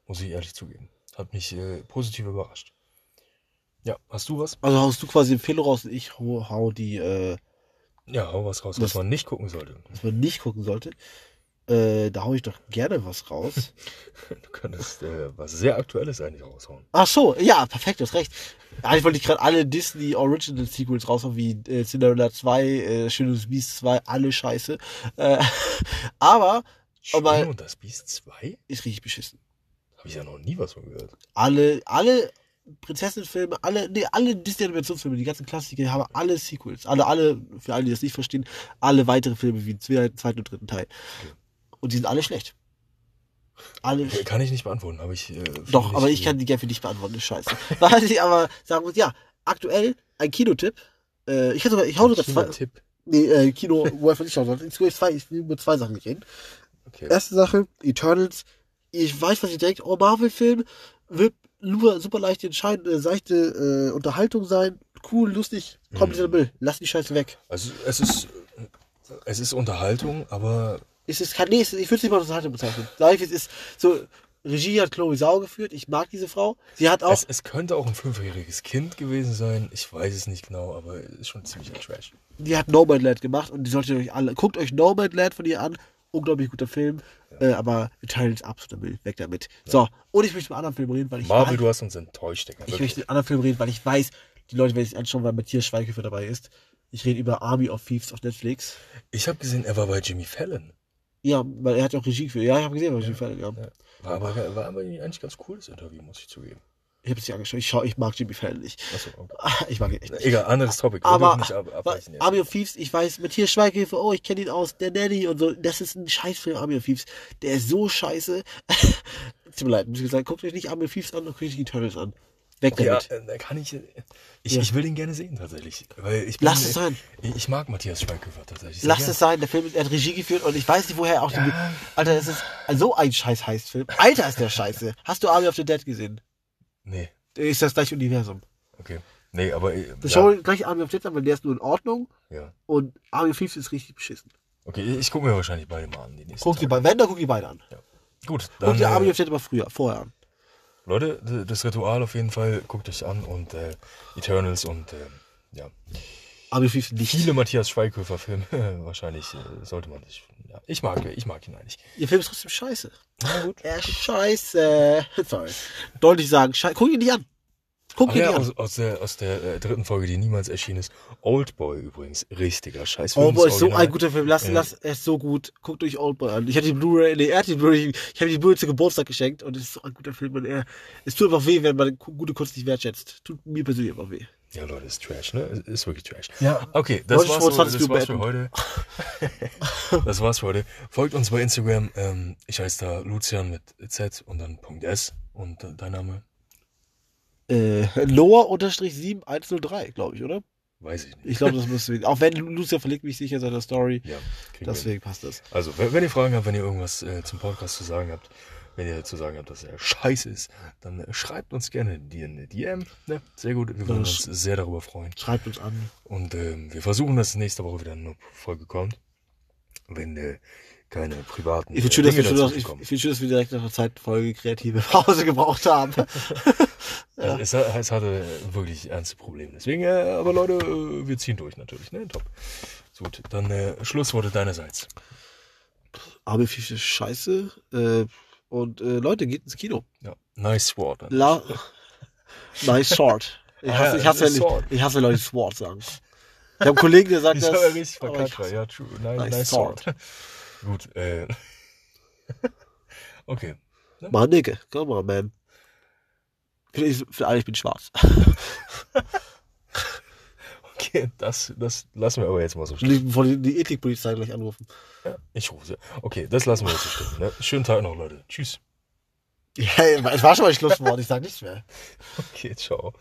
muss ich ehrlich zugeben. Hat mich äh, positiv überrascht. Ja, hast du was? Also haust du quasi Empfehlung raus und ich hau, hau die, äh, Ja, hau was raus, was man nicht gucken sollte. was man nicht gucken sollte. Äh, da hau ich doch gerne was raus. [laughs] Du könntest äh, was sehr Aktuelles eigentlich raushauen. Ach so, ja, perfekt, du hast recht. Eigentlich wollte ich gerade alle Disney Original Sequels raushauen, wie äh, Cinderella 2, äh, Schönes Biest 2, alle scheiße. Äh, [laughs] aber Schön Aber- und das Biest 2? ist richtig beschissen. Habe ich ja noch nie was von gehört. Alle, alle Prinzessinenfilme, alle, nee, alle Disney-Animationsfilme, die ganzen Klassiker, haben alle Sequels. Alle, alle, für alle, die das nicht verstehen, alle weitere Filme wie den zweiten, zweiten und dritten Teil. Und die sind alle schlecht. Alle Kann ich nicht beantworten, aber ich. Äh, Doch, aber ich äh, kann die gerne für dich beantworten, ist scheiße. [laughs] Was ich aber sagen muss, ja, aktuell ein Kinotipp. Äh, ich, hätte sogar, ich hau sogar zwei, Tipp. nee, äh, Kino, wo von nicht schauen sollte. Ich will zwei, ich will über zwei Sachen reden. Okay. Erste Sache, Eternals. Ich weiß, was ihr denkt. Oh, Marvel-Film wird nur super leicht entscheiden, äh, seichte äh, Unterhaltung sein. Cool, lustig, kommt Mhm. Lass die Scheiße weg. Also, es ist. äh, Es ist Unterhaltung, aber Es ist nee, es ich würde es nicht mal als Unterhaltung bezeichnen. Sag ich, es ist so, Regie hat Chloe Sau geführt. Ich mag diese Frau. Sie hat auch, es, es könnte auch ein fünfjähriges Kind gewesen sein. Ich weiß es nicht genau, aber es ist schon ziemlich Trash. die hat Nomadland gemacht und die solltet ihr euch alle, guckt euch Nomadland von ihr an. Unglaublich guter Film. Äh, aber Eternals absoluter Müll. Weg damit. So. Und ich möchte über einen anderen Film reden, weil ich Marvel, du hast uns enttäuscht, Digga. ich möchte über einen anderen Film reden, weil ich weiß, die Leute werden sich anschauen, weil Matthias Schweighöfer dabei ist. Ich rede über Army of Thieves auf Netflix. Ich habe gesehen, er war bei Jimmy Fallon. Ja, weil er hat ja auch Regie geführt. Ja, ich habe gesehen, was Regie geführt ja. Ja. War aber, war aber eigentlich ganz cool, das Interview, muss ich zugeben. Ich habe es nicht angeschaut. Ich, schau, ich mag Jimmy Fallon nicht. Achso, okay. Ah, Ich mag ihn echt nicht. Egal, anderes Topic. Aber. Army of Thieves, ich weiß, Matthias Schweighöfer, oh, ich kenne ihn aus der Nanny und so. Das ist ein Scheißfilm, Army of Thieves. Der ist so scheiße. [laughs] Tut mir leid, muss ich sagen, guckt euch nicht Army of Thieves an und guckt euch die Turtles an. Weg Ja, damit. äh, da kann ich. äh, Ich, Ja. ich will den gerne sehen, tatsächlich. Weil ich bin, Lass es sein. Ich, ich mag Matthias Schweighöfer tatsächlich. Lass sehr es sein, der Film, er hat Regie geführt und ich weiß nicht, woher er auch Ja. die. Alter, es ist so ein scheiß Heißfilm. Alter, ist der scheiße. Hast du Army of the Dead gesehen? Nee, ist das gleiche Universum. okay. Nee, aber. äh, Das ja, schau gleich Army of the Dead an, weil der ist nur in Ordnung ja. und Army of Thieves ist richtig beschissen. Okay, ich gucke mir wahrscheinlich beide mal an. Die nächsten Guck die beiden, wenn, dann guck die beide an. Gut, Guck dann. dir Army Äh, of the Dead aber früher, vorher an. Leute, das Ritual auf jeden Fall, guckt euch an und äh, Eternals und äh, ja. Of Thieves nicht. Viele Matthias Schweighöfer-Filme, [laughs] wahrscheinlich äh, sollte man sich. Ja, ich mag, ich mag ihn eigentlich. Ihr Film ist trotzdem scheiße. Na gut. Er ist scheiße. [laughs] Sorry. Deutlich sagen, scheiße. Guck ihn nicht an. Guck ihn ja, aus, aus der, aus der äh, dritten Folge, die niemals erschienen ist. Oldboy übrigens. Richtiger Scheißfilm. Oldboy ist so ein guter Film. Lass, Ja. lass, er ist so gut. Guckt euch Oldboy an. Ich hatte die Blu-ray, nee, er hat die Blu-ray, ich habe die Blu-ray zu Geburtstag geschenkt und es ist so ein guter Film und er, es tut einfach weh, wenn man gute Kunst nicht wertschätzt. Tut mir persönlich einfach weh. Ja, Leute, ist Trash, ne? Ist- wirklich Trash. Ja. Okay, das war's, vor so, 20 das war's für heute. das war's für heute. Folgt uns bei Instagram. Ähm, ich heiße da Lucian mit Z und dann .s. Und äh, dein Name? Äh, Loa-7103, glaube ich, oder? Weiß ich nicht. Ich glaube, das müsste, auch wenn Lucia verlegt mich sicher seiner Story. Ja. Deswegen passt das. Also, wenn, wenn ihr Fragen habt, wenn ihr irgendwas äh, zum Podcast zu sagen habt, wenn ihr zu sagen habt, dass er scheiße ist, dann äh, schreibt uns gerne die eine DM. Ne? Sehr gut, wir würden uns sehr darüber freuen. Schreibt uns an. Und ähm, wir versuchen, dass nächste Woche wieder eine Folge kommt. Wenn äh, keine privaten Ich finde schön, dass wir, ich, ich schön, dass wir direkt nach einer Zeitfolge kreative [laughs] Pause gebraucht haben. [laughs] Ja. Es, es hatte wirklich ernste Probleme. Deswegen, äh, aber Leute, äh, wir ziehen durch natürlich. Ne? Top. Gut, dann äh, Schlussworte deinerseits. Aber viel ist scheiße. Äh, und äh, Leute, geht ins Kino. Ja. Nice Sword. La [laughs] nice Sword. Ich Ah, hasse, ja, ich hasse, ich, sword. ich hasse Leute, die Sword sagen. Ich habe einen Kollegen, der sagt Ich das. habe richtig verkackt. ich hasse- Ja, true. Nice, Nice nice, sword. sword. Gut, äh. [laughs] okay. Mann, Nigga, come on, man. Für, ich- ich bin schwarz. [laughs] Okay, das, das lassen wir aber jetzt mal so stehen. Die, die Ethikpolizei gleich anrufen. Ich rufe sie. Okay, das lassen wir jetzt so stehen. Ne? Schönen Tag noch, Leute. Tschüss. Ja, es war schon mal Schlusswort, ich sag nichts mehr. [laughs] Okay, ciao.